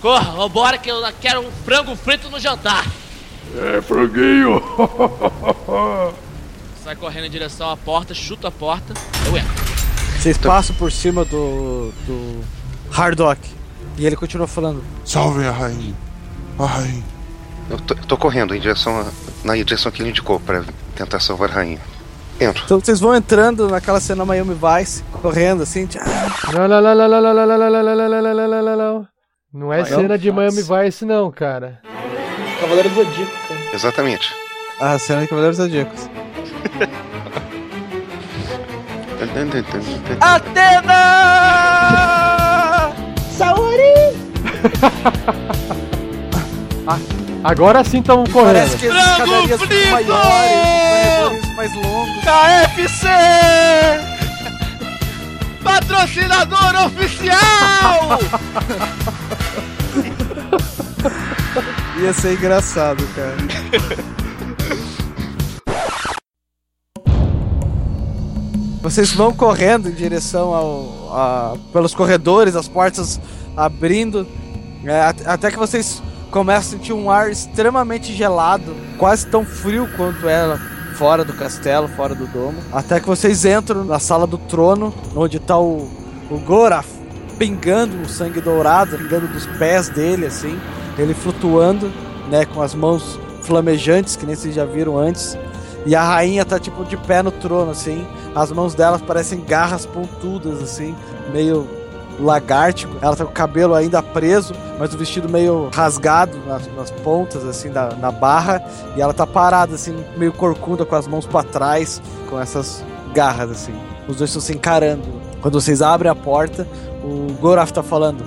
Speaker 3: Corra, vambora que eu quero um frango frito no jantar.
Speaker 1: É, franguinho.
Speaker 3: sai correndo em direção à porta, chuta a porta, eu entro.
Speaker 7: Vocês passam por cima do. do. Hardock. E ele continua falando:
Speaker 1: Salve a rainha! A rainha!
Speaker 4: Eu tô, eu tô correndo em direção a, na direção que ele indicou para tentar salvar a rainha. Entro.
Speaker 7: Então vocês vão entrando naquela cena Miami Vice, correndo assim. Tchau.
Speaker 9: Não é cena de Miami
Speaker 8: Vice,
Speaker 9: não, cara.
Speaker 2: Cavaleiro do Zodíaco, cara.
Speaker 4: Exatamente.
Speaker 7: A cena de Cavaleiros Zodíacos.
Speaker 8: Atena!
Speaker 9: Agora sim estamos
Speaker 7: Parece
Speaker 9: correndo.
Speaker 7: que escadarias
Speaker 3: frito!
Speaker 7: são maiores, mais longos.
Speaker 8: KFC!
Speaker 3: Patrocinador oficial!
Speaker 7: Ia ser engraçado, cara. Vocês vão correndo em direção ao, a- pelos corredores, as portas abrindo, é, at- até que vocês começam a sentir um ar extremamente gelado, quase tão frio quanto era fora do castelo, fora do domo. Até que vocês entram na sala do trono, onde tá o, o Goraf pingando o sangue dourado, pingando dos pés dele, assim, ele flutuando, né, com as mãos flamejantes, que nem vocês já viram antes. E a rainha tá tipo de pé no trono, assim. As mãos dela parecem garras pontudas, assim, meio lagártico. Ela tá com o cabelo ainda preso, mas o vestido meio rasgado nas, nas pontas, assim, da, na barra. E ela tá parada, assim, meio corcunda, com as mãos pra trás, com essas garras, assim. Os dois estão se encarando. Quando vocês abrem a porta, o Goraf tá falando: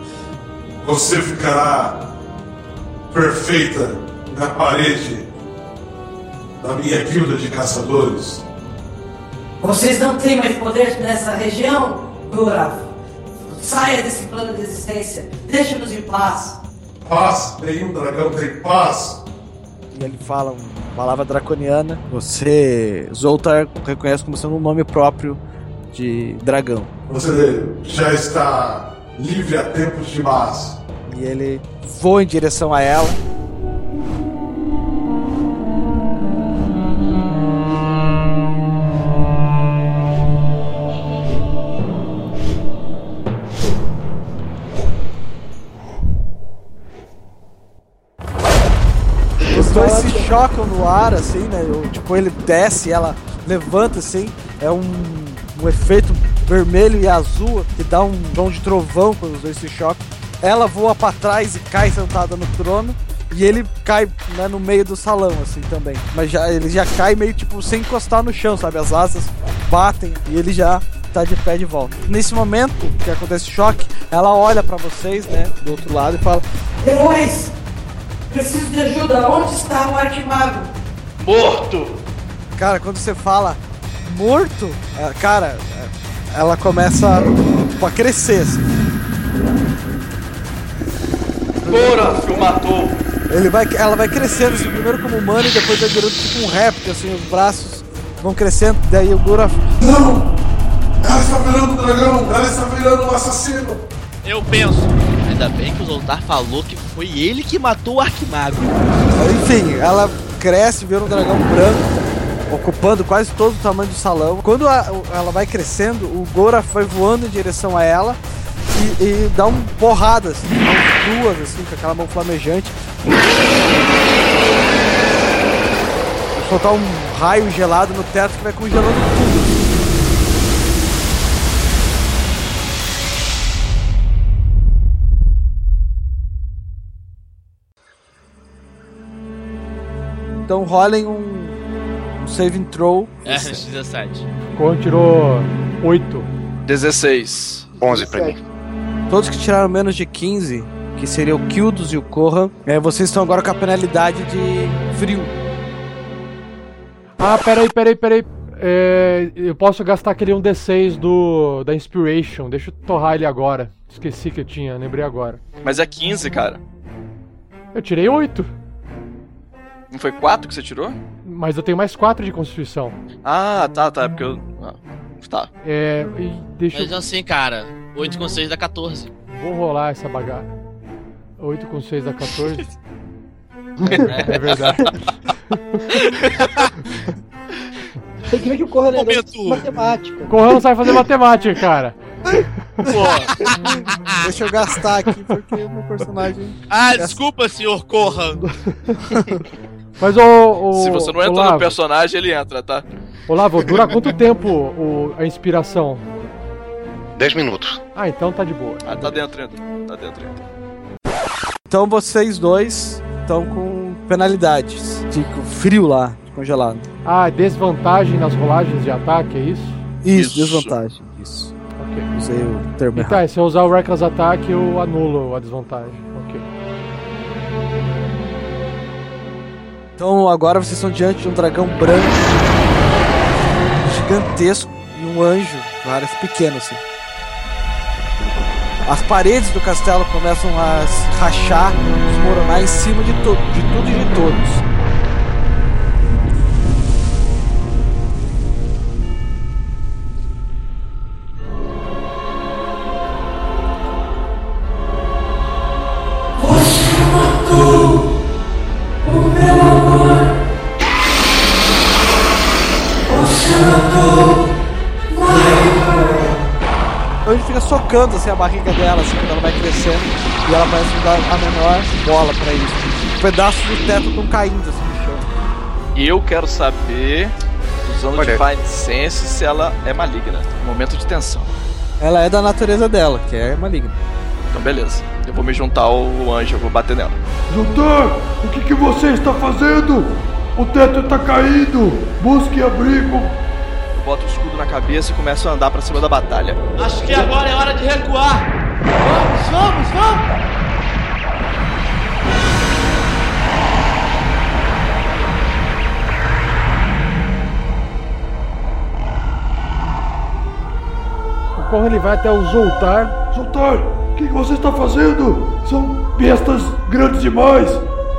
Speaker 6: Você ficará perfeita na parede da minha guilda de caçadores.
Speaker 10: Vocês não têm mais poder nessa região, Gurav. Saia desse plano de existência. Deixe-nos em paz.
Speaker 6: Paz, nenhum dragão tem paz.
Speaker 7: E ele fala uma palavra draconiana. Você, Zoltar, reconhece como sendo um nome próprio de dragão.
Speaker 6: Você já está livre há tempos demais.
Speaker 7: E ele voa em direção a ela. Chocam no ar, assim, né? Eu, tipo, ele desce, ela levanta, assim. É um, um efeito vermelho e azul que dá um dom de trovão quando os dois se chocam. Ela voa pra trás e cai sentada no trono. E ele cai né, no meio do salão, assim, também. Mas já, ele já cai meio, tipo, sem encostar no chão, sabe? As asas batem e ele já tá de pé de volta. Nesse momento que acontece o choque, ela olha pra vocês, né, do outro lado e fala:
Speaker 10: Depois, preciso de ajuda. Onde está o arquimago?
Speaker 8: Morto!
Speaker 7: Cara, quando você fala morto, é, cara, é, ela começa tipo, a crescer, assim.
Speaker 8: Gurav o matou!
Speaker 7: Ele vai, ela vai crescendo, assim, primeiro como humano e depois vai virando tipo um réptil, assim, os braços vão crescendo, daí o Gura.
Speaker 6: Não! Ela está virando um dragão! Ela está virando um assassino!
Speaker 3: Eu penso, ainda bem que o Zoltar falou que foi ele que matou o Arquimago.
Speaker 7: Enfim, ela cresce, vira um dragão branco, ocupando quase todo o tamanho do salão. Quando a- ela vai crescendo, o Gora vai voando em direção a ela e, e dá um porrada, assim, duas, assim, com aquela mão flamejante. Soltar um raio gelado no teto que vai congelando tudo. Então rolem um, um saving throw.
Speaker 3: É, 17.
Speaker 9: Corran tirou 8.
Speaker 8: 16.
Speaker 4: 11 pra mim.
Speaker 7: Todos que tiraram menos de 15, que seria o Kildos e o Corran, é, vocês estão agora com a penalidade de frio.
Speaker 9: Ah, peraí, peraí, peraí. É, eu posso gastar aquele 1d6 do, da Inspiration. Deixa eu torrar ele agora. Esqueci que eu tinha, lembrei agora.
Speaker 8: Mas é 15, cara.
Speaker 9: Eu tirei 8,
Speaker 8: Não foi 4 que você tirou?
Speaker 9: mas eu tenho mais 4 de Constituição.
Speaker 8: Ah, tá, tá. É porque eu. Ah, tá.
Speaker 9: É, deixa
Speaker 3: Mas
Speaker 9: eu.
Speaker 3: assim, cara, 8 com 6 dá 14.
Speaker 9: Vou rolar essa bagaça. 8 com 6 dá 14.
Speaker 3: É.
Speaker 9: É verdade.
Speaker 2: Tem que ver que o Corran é matemática.
Speaker 9: Corrão não sabe fazer matemática, cara.
Speaker 7: Deixa eu gastar aqui porque o meu personagem.
Speaker 3: Ah, desculpa, senhor Corran.
Speaker 9: Mas o. o
Speaker 8: Se você não entra
Speaker 9: Olavo,
Speaker 8: no personagem, ele entra, tá?
Speaker 9: Olavo, dura quanto tempo o, a inspiração?
Speaker 4: 10 minutos.
Speaker 9: Ah, então tá de boa.
Speaker 8: Ah, tá dentro ainda. Tá dentro ainda.
Speaker 7: Então vocês dois estão com penalidades. De frio lá, congelado.
Speaker 9: Ah, desvantagem nas rolagens de ataque, é isso?
Speaker 7: Isso,
Speaker 8: Isso.
Speaker 7: desvantagem. Isso.
Speaker 9: Ok.
Speaker 7: Usei o termo
Speaker 9: Então,
Speaker 7: errado.
Speaker 9: se eu usar o Reckless Attack, eu anulo a desvantagem.
Speaker 7: Então agora vocês estão diante de um dragão branco, gigantesco, e um anjo, vários pequeno assim. As paredes do castelo começam a rachar, desmoronar em cima de, de tudo e de todos. O anjo fica socando assim a barriga dela, assim, quando ela vai crescendo, e ela parece dar a menor bola pra isso. Pedaços do teto estão caindo assim no chão.
Speaker 8: E eu quero saber, usando
Speaker 4: Olha.
Speaker 8: Divine Sense, se ela é maligna. Momento de tensão.
Speaker 7: Ela é da natureza dela, que é maligna.
Speaker 8: Então, beleza. Eu vou me juntar ao anjo, eu vou bater nela.
Speaker 1: Zoltar, o que, que você está fazendo? O teto está caindo. Busque abrigo
Speaker 8: bota o escudo na cabeça e começa a andar para cima da batalha.
Speaker 3: Acho que agora é hora de recuar! Vamos, vamos, vamos!
Speaker 9: O Corra ele vai até o Zoltar.
Speaker 1: Zoltar, o que você está fazendo? São bestas grandes demais!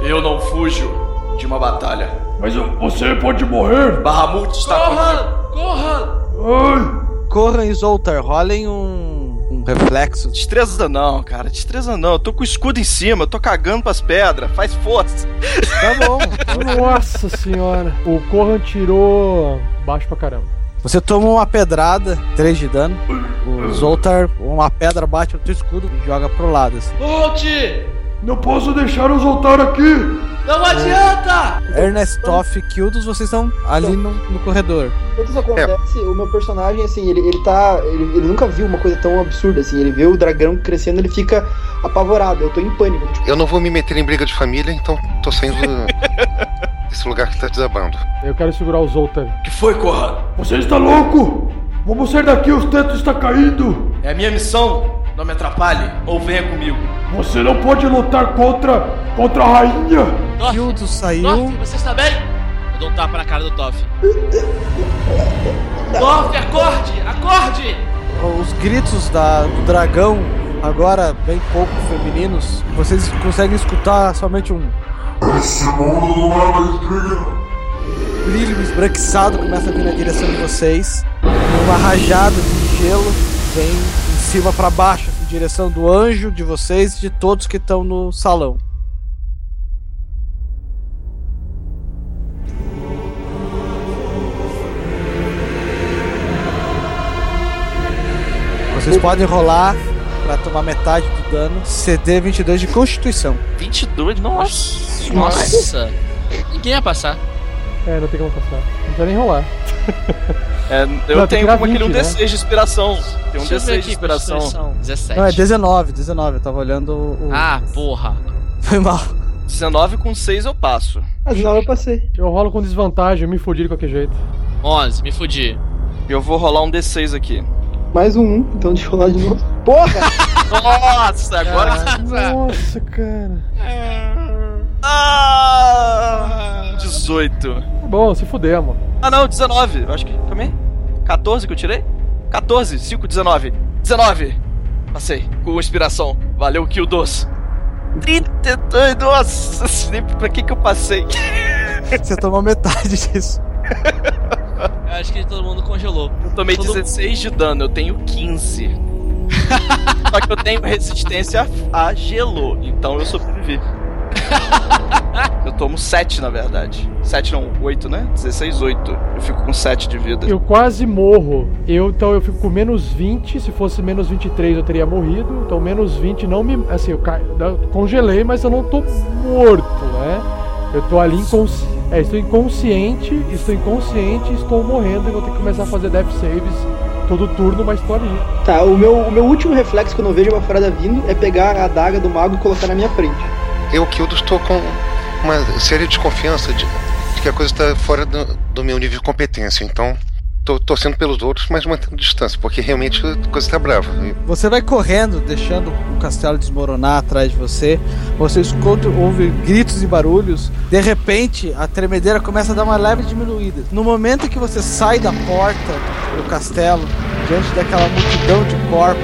Speaker 8: Eu não fujo de uma batalha.
Speaker 1: Mas você pode morrer!
Speaker 8: Bahamut está
Speaker 3: Corra! Corra!
Speaker 1: Ai,
Speaker 7: Corran e Zoltar, rolem um, um reflexo.
Speaker 8: Destreza não, cara. Destreza não. Eu tô com o escudo em cima, eu tô cagando pras pedras. Faz força.
Speaker 7: Tá bom.
Speaker 9: Nossa senhora. O Corran tirou baixo pra caramba.
Speaker 7: Você toma uma pedrada, 3 de dano. O Zoltar, uma pedra bate no teu escudo e joga pro lado, assim.
Speaker 3: Volte!
Speaker 1: Não posso deixar o Zoltar aqui.
Speaker 3: Não adianta!
Speaker 7: Ernestoff e Kildos, vocês estão ali no, no corredor.
Speaker 2: Enquanto isso acontece, o meu personagem, assim, ele, ele tá. Ele, ele nunca viu uma coisa tão absurda, assim. Ele vê o dragão crescendo, ele fica apavorado. Eu tô em pânico. Tipo,
Speaker 4: Eu não vou me meter em briga de família, então tô saindo desse lugar que tá desabando.
Speaker 9: Eu quero segurar o Zoltar.
Speaker 8: que foi, Corran?
Speaker 1: Você está louco? Vamos sair daqui, os tetos estão caindo.
Speaker 8: É a minha missão. Não me atrapalhe ou venha comigo.
Speaker 1: Você não pode lutar contra contra a rainha.
Speaker 3: Toff!
Speaker 7: Saiu.
Speaker 3: Toff, você está bem? Eu dou um tapa na cara do Toff. Toff, acorde! Acorde!
Speaker 7: Os gritos da, do dragão, agora bem pouco femininos, vocês conseguem escutar somente um
Speaker 1: Esse mundo não é mais digno.
Speaker 7: brilho esbranquiçado começa a vir na direção de vocês. E uma rajada de gelo vem em cima para baixo, direção do anjo, de vocês e de todos que estão no salão. Vocês podem rolar para tomar metade do dano. CD 22 de Constituição.
Speaker 8: 22? Nossa.
Speaker 3: Nossa! Ninguém ia passar.
Speaker 9: É, não tem como passar. Não precisa nem rolar.
Speaker 8: É, eu
Speaker 9: Não,
Speaker 8: tenho como aquele um
Speaker 9: 20, né?
Speaker 8: D6 de inspiração. Tem um
Speaker 3: Deixa eu ver
Speaker 8: D6 de inspiração.
Speaker 3: Constituição. 17.
Speaker 7: Não, é 19, 19. Eu tava olhando o.
Speaker 3: Ah, porra.
Speaker 7: Foi mal.
Speaker 8: 19 com 6 eu passo.
Speaker 2: Mas não, eu passei.
Speaker 9: Eu rolo com desvantagem, eu me fodi de qualquer jeito.
Speaker 3: 11, me fudi.
Speaker 8: Eu vou rolar um D6 aqui.
Speaker 2: Mais um 1, então deixa eu rolar de novo. Porra!
Speaker 8: Nossa, agora que
Speaker 9: Nossa, cara.
Speaker 8: Ah! 18.
Speaker 9: Tá bom, se fudemos.
Speaker 8: Ah não, 19. Eu acho que. Calma aí. 14 que eu tirei? 14, 5, 19. 19! Passei. Com inspiração. Valeu, kill doce. 32, nossa, nem pra que que eu passei?
Speaker 7: Você tomou metade disso.
Speaker 3: Eu acho que todo mundo congelou.
Speaker 8: Eu tomei
Speaker 3: Todo-
Speaker 8: 16 de dano, eu tenho 15. Só que eu tenho resistência a gelo, então eu sobrevivi. eu tomo 7, na verdade. 7 não, 8, né? 16, 8. Eu fico com 7 de vida.
Speaker 9: Eu quase morro. Eu, então eu fico com menos 20. Se fosse menos 23 eu teria morrido. Então menos 20 não me. Assim, eu, ca... eu congelei, mas eu não tô morto, né? Eu tô ali inconsciente. É, estou inconsciente, estou inconsciente, estou morrendo e vou ter que começar a fazer death saves todo turno, mas tô ali.
Speaker 2: Tá, o meu, o meu último reflexo quando eu vejo uma furada vindo é pegar a adaga do mago e colocar na minha frente.
Speaker 4: Eu, Kildo, estou com uma séria desconfiança de, de que a coisa está fora do, do meu nível de competência. Então, tô torcendo pelos outros, mas mantendo distância, porque realmente a coisa está brava.
Speaker 7: Você vai correndo, deixando o castelo desmoronar atrás de você. Você escuta, ouve gritos e barulhos. De repente, a tremedeira começa a dar uma leve diminuída. No momento em que você sai da porta do castelo, diante daquela multidão de corpos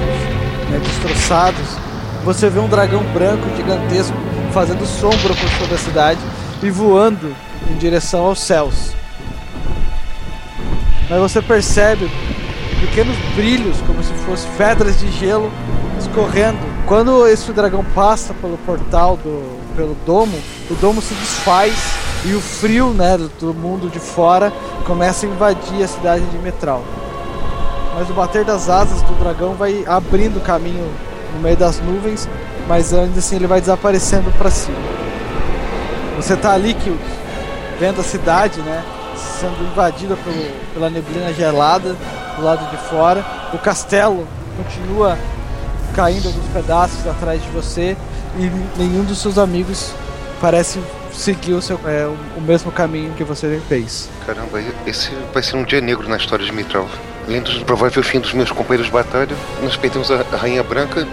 Speaker 7: né, destroçados, você vê um dragão branco gigantesco fazendo sombra por sobre a cidade e voando em direção aos céus. Mas você percebe pequenos brilhos, como se fossem pedras de gelo escorrendo. Quando esse dragão passa pelo portal do pelo domo, o domo se desfaz e o frio, né, do, do mundo de fora começa a invadir a cidade de Metral. Mas o bater das asas do dragão vai abrindo caminho no meio das nuvens, mas ainda assim ele vai desaparecendo para cima. Você tá ali, Kills, vendo a cidade, né, sendo invadida pelo, pela neblina gelada do lado de fora. O castelo continua caindo alguns pedaços atrás de você e nenhum dos seus amigos parece seguir o, seu, é, o mesmo caminho que você fez.
Speaker 4: Caramba, esse vai ser um dia negro na história de Mitral além do provável fim dos meus companheiros de batalha, nós perdemos a Rainha Branca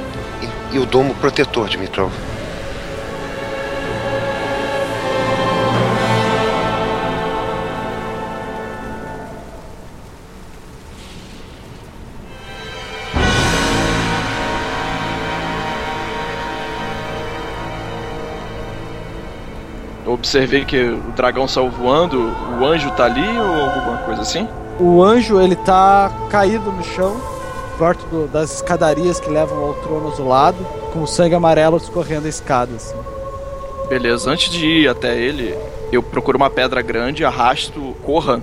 Speaker 4: e, e o domo protetor de
Speaker 8: Mitrov. observei que o dragão saiu voando, o anjo tá ali ou alguma coisa assim?
Speaker 7: O anjo, ele tá caído no chão, perto do- das escadarias que levam ao trono azulado, com o sangue amarelo escorrendo a escada, assim.
Speaker 8: Beleza, antes de ir até ele, eu procuro uma pedra grande, arrasto, corra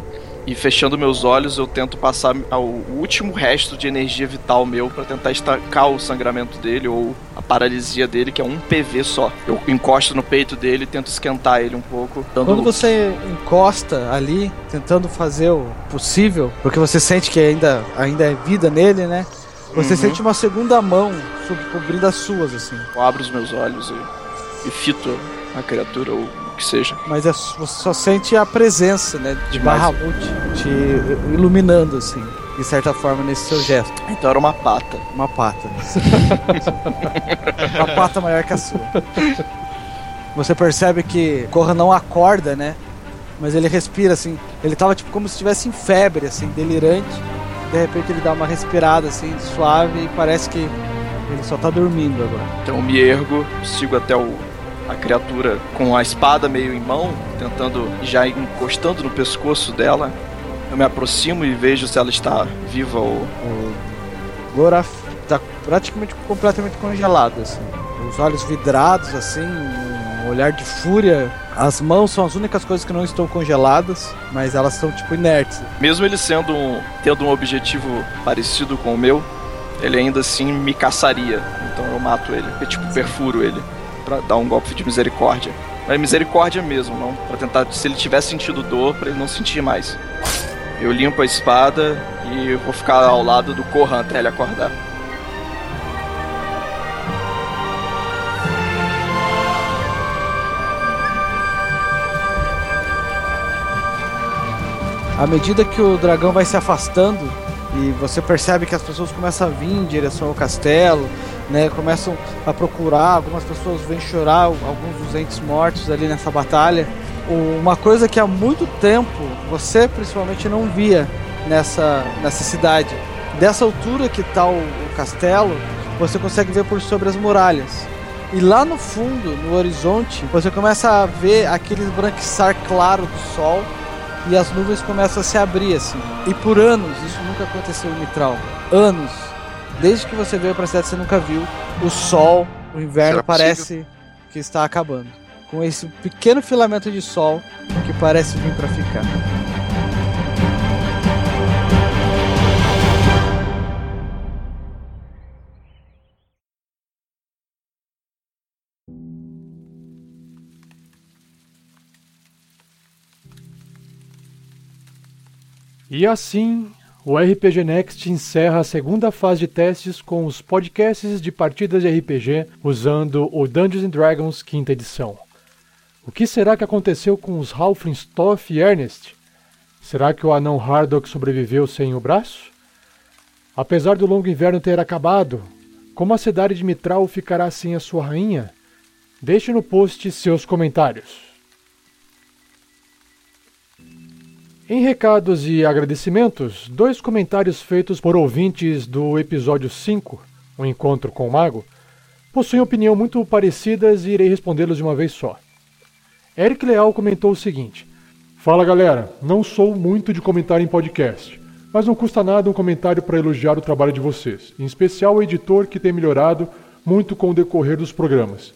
Speaker 8: e fechando meus olhos eu tento passar ao último resto de energia vital meu pra tentar estancar o sangramento dele ou a paralisia dele, que é um PV só. Eu encosto no peito dele e tento esquentar ele um pouco.
Speaker 7: Quando você encosta ali, tentando fazer o possível, porque você sente que ainda, ainda é vida nele, né? Você
Speaker 8: Uhum.
Speaker 7: sente uma segunda mão cobrindo as suas, assim.
Speaker 8: Eu abro os meus olhos e, e fito a criatura ou o que seja.
Speaker 7: Mas é- você só sente a presença, né? De. Bahamut te iluminando, assim, de certa forma, nesse seu gesto.
Speaker 8: Então era uma pata.
Speaker 7: Uma pata. uma pata maior que a sua. Você percebe que Corra não acorda, né? Mas ele respira assim. Ele tava tipo como se estivesse em febre, assim, delirante. De repente ele dá uma respirada assim, suave e parece que ele só tá dormindo agora.
Speaker 8: Então eu me ergo, sigo até o, a criatura com a espada meio em mão, tentando já encostando no pescoço dela. Eu me aproximo e vejo se ela está viva ou.
Speaker 7: O Goraf tá praticamente completamente congelado, assim. Os olhos vidrados, assim, um olhar de fúria. As mãos são as únicas coisas que não estão congeladas, mas elas estão tipo inertes.
Speaker 8: Mesmo ele sendo um, tendo um objetivo parecido com o meu, ele ainda assim me caçaria. Então eu mato ele. Eu tipo perfuro ele Pra dar um golpe de misericórdia. Mas misericórdia mesmo, não Pra tentar se ele tiver sentido dor, pra ele não sentir mais. Eu limpo a espada e vou ficar ao lado do Corran até ele acordar.
Speaker 7: À medida que o dragão vai se afastando e você percebe que as pessoas começam a vir em direção ao castelo, né? Começam a procurar, algumas pessoas vêm chorar alguns dos entes mortos ali nessa batalha. Uma coisa que há muito tempo você principalmente não via nessa, nessa cidade. Dessa altura que está o, o castelo, você consegue ver por sobre as muralhas. E lá no fundo, no horizonte, você começa a ver aquele esbranquiçar claro do sol e as nuvens começam a se abrir assim. E por anos, isso nunca aconteceu em Mitral. Anos. Desde que você veio pra cidade, você nunca viu o sol, o inverno parece que está acabando. Com esse pequeno filamento de sol que parece vir pra ficar.
Speaker 9: E assim, o RPG Next encerra a segunda fase de testes com os podcasts de partidas de RPG usando o Dungeons Dragons quinta edição. O que será que aconteceu com os Halflings Toff e Ernest? Será que o anão Hardock sobreviveu sem o braço? Apesar do longo inverno ter acabado, como a cidade de Mitral ficará sem a sua rainha? Deixe no post seus comentários. Em recados e agradecimentos, dois comentários feitos por ouvintes do episódio 5, O Encontro com o Mago, possuem opinião muito parecidas e irei respondê-los de uma vez só. Eric Leal comentou o seguinte: Fala galera, não sou muito de comentar em podcast, mas não custa nada um comentário para elogiar o trabalho de vocês, em especial o editor que tem melhorado muito com o decorrer dos programas,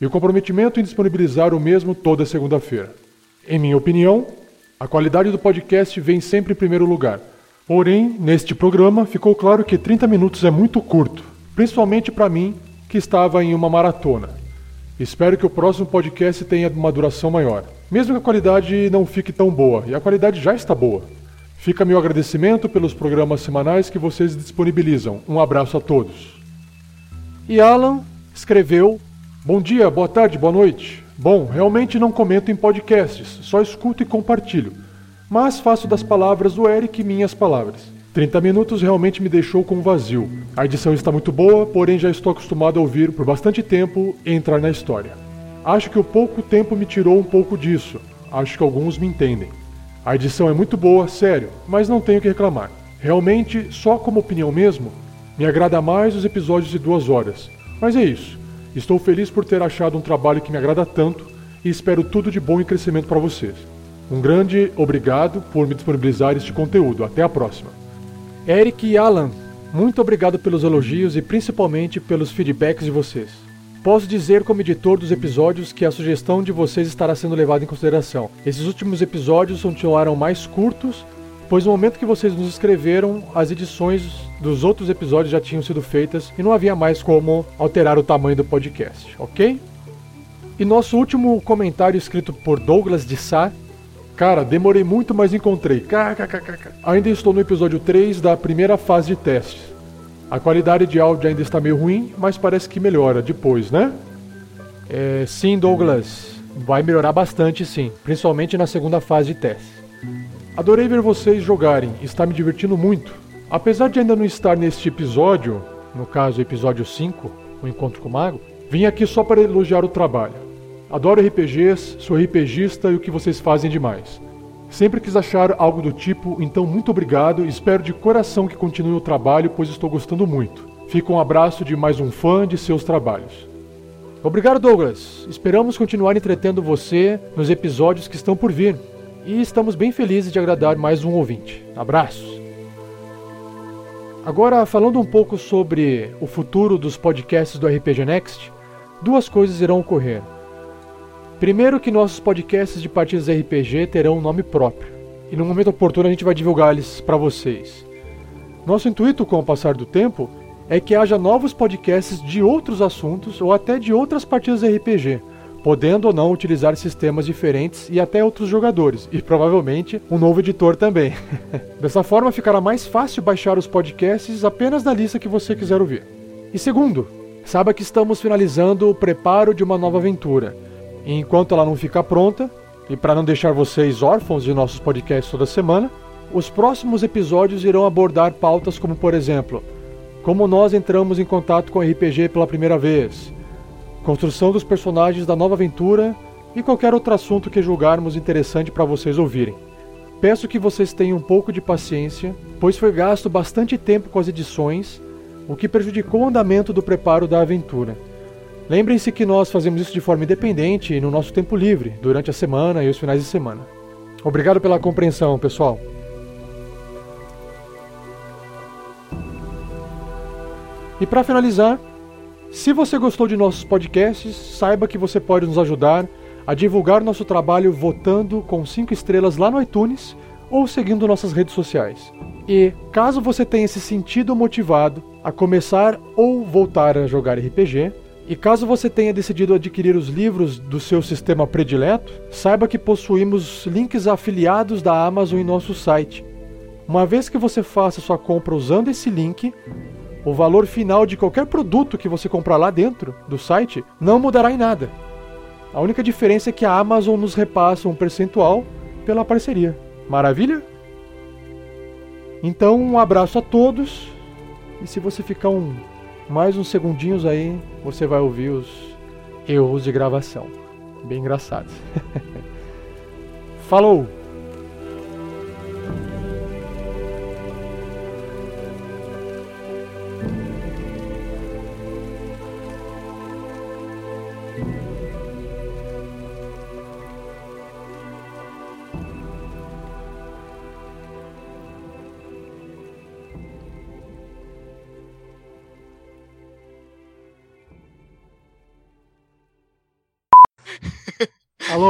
Speaker 9: e o comprometimento em disponibilizar o mesmo toda segunda-feira. Em minha opinião, a qualidade do podcast vem sempre em primeiro lugar. Porém, neste programa ficou claro que 30 minutos é muito curto, principalmente para mim, que estava em uma maratona. Espero que o próximo podcast tenha uma duração maior, mesmo que a qualidade não fique tão boa, e a qualidade já está boa. Fica meu agradecimento pelos programas semanais que vocês disponibilizam. Um abraço a todos. E Alan escreveu: Bom dia, boa tarde, boa noite. Bom, realmente não comento em podcasts, só escuto e compartilho. Mas faço das palavras do Eric minhas palavras. 30 minutos realmente me deixou com vazio. A edição está muito boa, porém já estou acostumado a ouvir por bastante tempo e entrar na história. Acho que o pouco tempo me tirou um pouco disso. Acho que alguns me entendem. A edição é muito boa, sério, mas não tenho que reclamar. Realmente, só como opinião mesmo, me agrada mais os episódios de duas horas. Mas é isso. Estou feliz por ter achado um trabalho que me agrada tanto e espero tudo de bom e crescimento para vocês. Um grande obrigado por me disponibilizar este conteúdo. Até a próxima. Eric e Alan, muito obrigado pelos elogios e principalmente pelos feedbacks de vocês. Posso dizer, como editor dos episódios, que a sugestão de vocês estará sendo levada em consideração. Esses últimos episódios continuaram mais curtos, pois no momento que vocês nos escreveram, as edições dos outros episódios já tinham sido feitas e não havia mais como alterar o tamanho do podcast, ok? E nosso último comentário escrito por Douglas de Sá. Cara, demorei muito, mas encontrei. KKKK. Ainda estou no episódio 3 da primeira fase de testes. A qualidade de áudio ainda está meio ruim, mas parece que melhora depois, né? É, sim, Douglas. Vai melhorar bastante, sim. Principalmente na segunda fase de testes. Adorei ver vocês jogarem. Está me divertindo muito. Apesar de ainda não estar neste episódio, no caso episódio 5, o Encontro com o Mago, vim aqui só para elogiar o trabalho. Adoro RPGs, sou RPGista e o que vocês fazem demais. Sempre quis achar algo do tipo, então muito obrigado e espero de coração que continue o trabalho, pois estou gostando muito. Fica um abraço de mais um fã de seus trabalhos. Obrigado, Douglas. Esperamos continuar entretendo você nos episódios que estão por vir. E estamos bem felizes de agradar mais um ouvinte. Abraços. Agora, falando um pouco sobre o futuro dos podcasts do RPG Next, duas coisas irão ocorrer. Primeiro que nossos podcasts de partidas RPG terão um nome próprio, e no momento oportuno a gente vai divulgar eles para vocês. Nosso intuito com o passar do tempo é que haja novos podcasts de outros assuntos ou até de outras partidas RPG, podendo ou não utilizar sistemas diferentes e até outros jogadores, e provavelmente um novo editor também. Dessa forma ficará mais fácil baixar os podcasts apenas na lista que você quiser ouvir. E segundo, saiba que estamos finalizando o preparo de uma nova aventura e enquanto ela não ficar pronta, e para não deixar vocês órfãos de nossos podcasts toda semana, os próximos episódios irão abordar pautas como, por exemplo, como nós entramos em contato com RPG pela primeira vez, construção dos personagens da nova aventura e qualquer outro assunto que julgarmos interessante para vocês ouvirem. Peço que vocês tenham um pouco de paciência, pois foi gasto bastante tempo com as edições, o que prejudicou o andamento do preparo da aventura. Lembrem-se que nós fazemos isso de forma independente e no nosso tempo livre, durante a semana e os finais de semana. Obrigado pela compreensão, pessoal. E para finalizar, se você gostou de nossos podcasts, saiba que você pode nos ajudar a divulgar nosso trabalho votando com 5 estrelas lá no iTunes ou seguindo nossas redes sociais. E caso você tenha se sentido motivado a começar ou voltar a jogar RPG, e caso você tenha decidido adquirir os livros do seu sistema predileto, saiba que possuímos links afiliados da Amazon em nosso site. Uma vez que você faça sua compra usando esse link, o valor final de qualquer produto que você comprar lá dentro do site não mudará em nada. A única diferença é que a Amazon nos repassa um percentual pela parceria. Maravilha? Então, um abraço a todos. E se você ficar um mais uns segundinhos aí você vai ouvir os erros de gravação. Bem engraçado. Falou!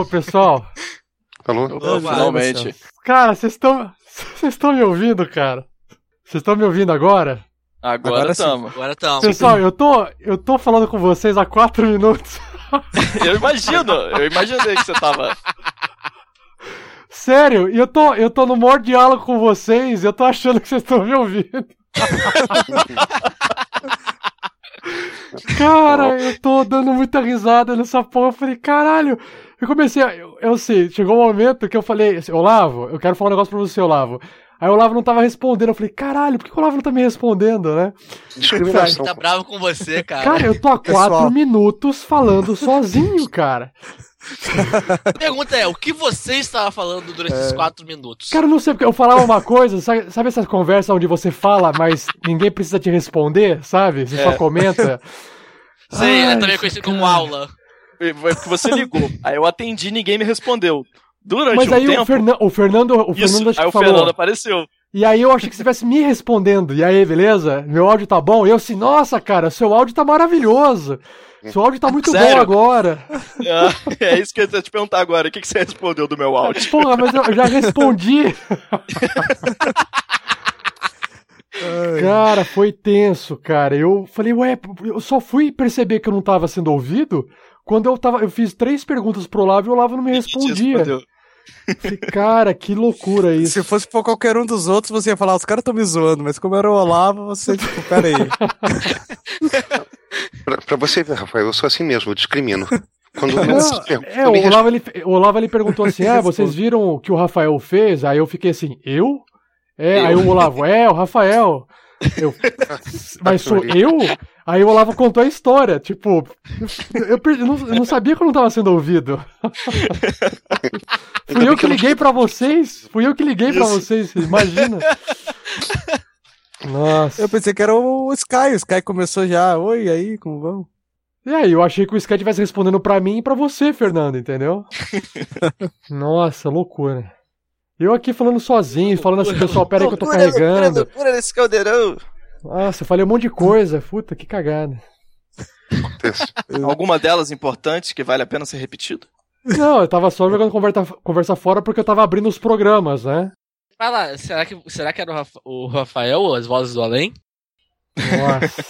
Speaker 9: Pessoal?
Speaker 4: Alô?
Speaker 8: Opa, finalmente.
Speaker 9: Cara, vocês estão. Vocês estão me ouvindo, cara? Vocês estão me ouvindo agora?
Speaker 8: Agora estamos.
Speaker 3: Agora estamos.
Speaker 9: Pessoal, eu tô, eu tô falando com vocês há quatro minutos.
Speaker 8: Eu imagino, eu imaginei que você tava.
Speaker 9: Sério, e eu tô, eu tô no maior diálogo com vocês, eu tô achando que vocês estão me ouvindo. Cara, eu tô dando muita risada nessa porra. Eu falei, caralho. Eu comecei a. Eu, eu sei, chegou um momento que eu falei, assim, Olavo, eu quero falar um negócio pra você, Olavo. Aí o Olavo não tava respondendo. Eu falei, caralho, por que o Olavo não tá me respondendo, né?
Speaker 4: Discriminação.
Speaker 3: Tá bravo com você, cara.
Speaker 9: Cara, eu tô há
Speaker 7: Pessoal.
Speaker 9: quatro minutos falando sozinho, cara.
Speaker 3: A pergunta é, o que você estava falando durante esses quatro minutos?
Speaker 9: Cara, eu não sei porque eu falava uma coisa, sabe, sabe essa conversa onde você fala, mas ninguém precisa te responder, sabe? Você só
Speaker 8: É.
Speaker 9: comenta.
Speaker 3: Sim, é
Speaker 9: Ai,
Speaker 3: também conhecido como
Speaker 9: cara.
Speaker 3: aula.
Speaker 8: Foi porque você ligou. Aí eu atendi e ninguém me respondeu. Durante
Speaker 9: Mas
Speaker 8: um
Speaker 9: aí
Speaker 8: tempo.
Speaker 9: o, Fernan- o Fernando, o
Speaker 8: Isso,
Speaker 9: Fernando acho
Speaker 8: aí
Speaker 9: que
Speaker 8: o
Speaker 9: falou.
Speaker 8: Fernando apareceu.
Speaker 9: E aí eu achei que você estivesse me respondendo. E aí, beleza? Meu áudio tá bom? E eu assim, nossa, cara, seu áudio tá maravilhoso. Seu áudio tá muito bom
Speaker 8: Sério?
Speaker 9: agora.
Speaker 8: Ah, é isso que eu ia te perguntar agora. O que, que você respondeu do meu áudio?
Speaker 9: Porra, mas eu já respondi. Cara, foi tenso, cara. Eu falei, ué, eu só fui perceber que eu não tava sendo ouvido quando eu tava. Eu fiz três perguntas pro Olavo e o Olavo não me respondia. Falei, cara, que loucura isso.
Speaker 7: Se fosse por qualquer um dos outros, você ia falar, os caras estão me zoando, mas como era o Olavo, você, tipo, pera aí.
Speaker 4: Pra, pra você ver, Rafael, eu sou assim mesmo, eu discrimino. Quando eu, eu,
Speaker 9: é, o Olavo, ele, o Olavo ele perguntou assim: Ah, vocês viram o que o Rafael fez? Aí eu fiquei assim, eu? É,
Speaker 4: Eu.
Speaker 9: aí o Olavo, é, o Rafael. Eu, mas sou eu? Aí o Olavo contou a história, tipo, eu, per- eu não, eu não sabia que eu não tava sendo ouvido. Fui eu que liguei pra vocês, fui eu que liguei pra vocês, imagina. Nossa.
Speaker 7: Eu pensei que era o Sky, o Sky começou já, oi, aí, como vão?
Speaker 9: E aí, eu achei que o Sky estivesse respondendo pra mim e pra você, Fernando, entendeu? Nossa, loucura. Eu aqui falando sozinho, falando assim, pessoal, pera aí que eu tô carregando.
Speaker 8: Loucura nesse caldeirão.
Speaker 9: Nossa, eu falei um monte de coisa. Puta, que cagada.
Speaker 8: Alguma delas importantes que vale a pena ser repetido?
Speaker 9: Não, eu tava só jogando conversa, conversa fora porque eu tava abrindo os programas, né?
Speaker 3: Vai lá, será que, será que era o, Rafa- o Rafael, as vozes do além?
Speaker 9: Nossa.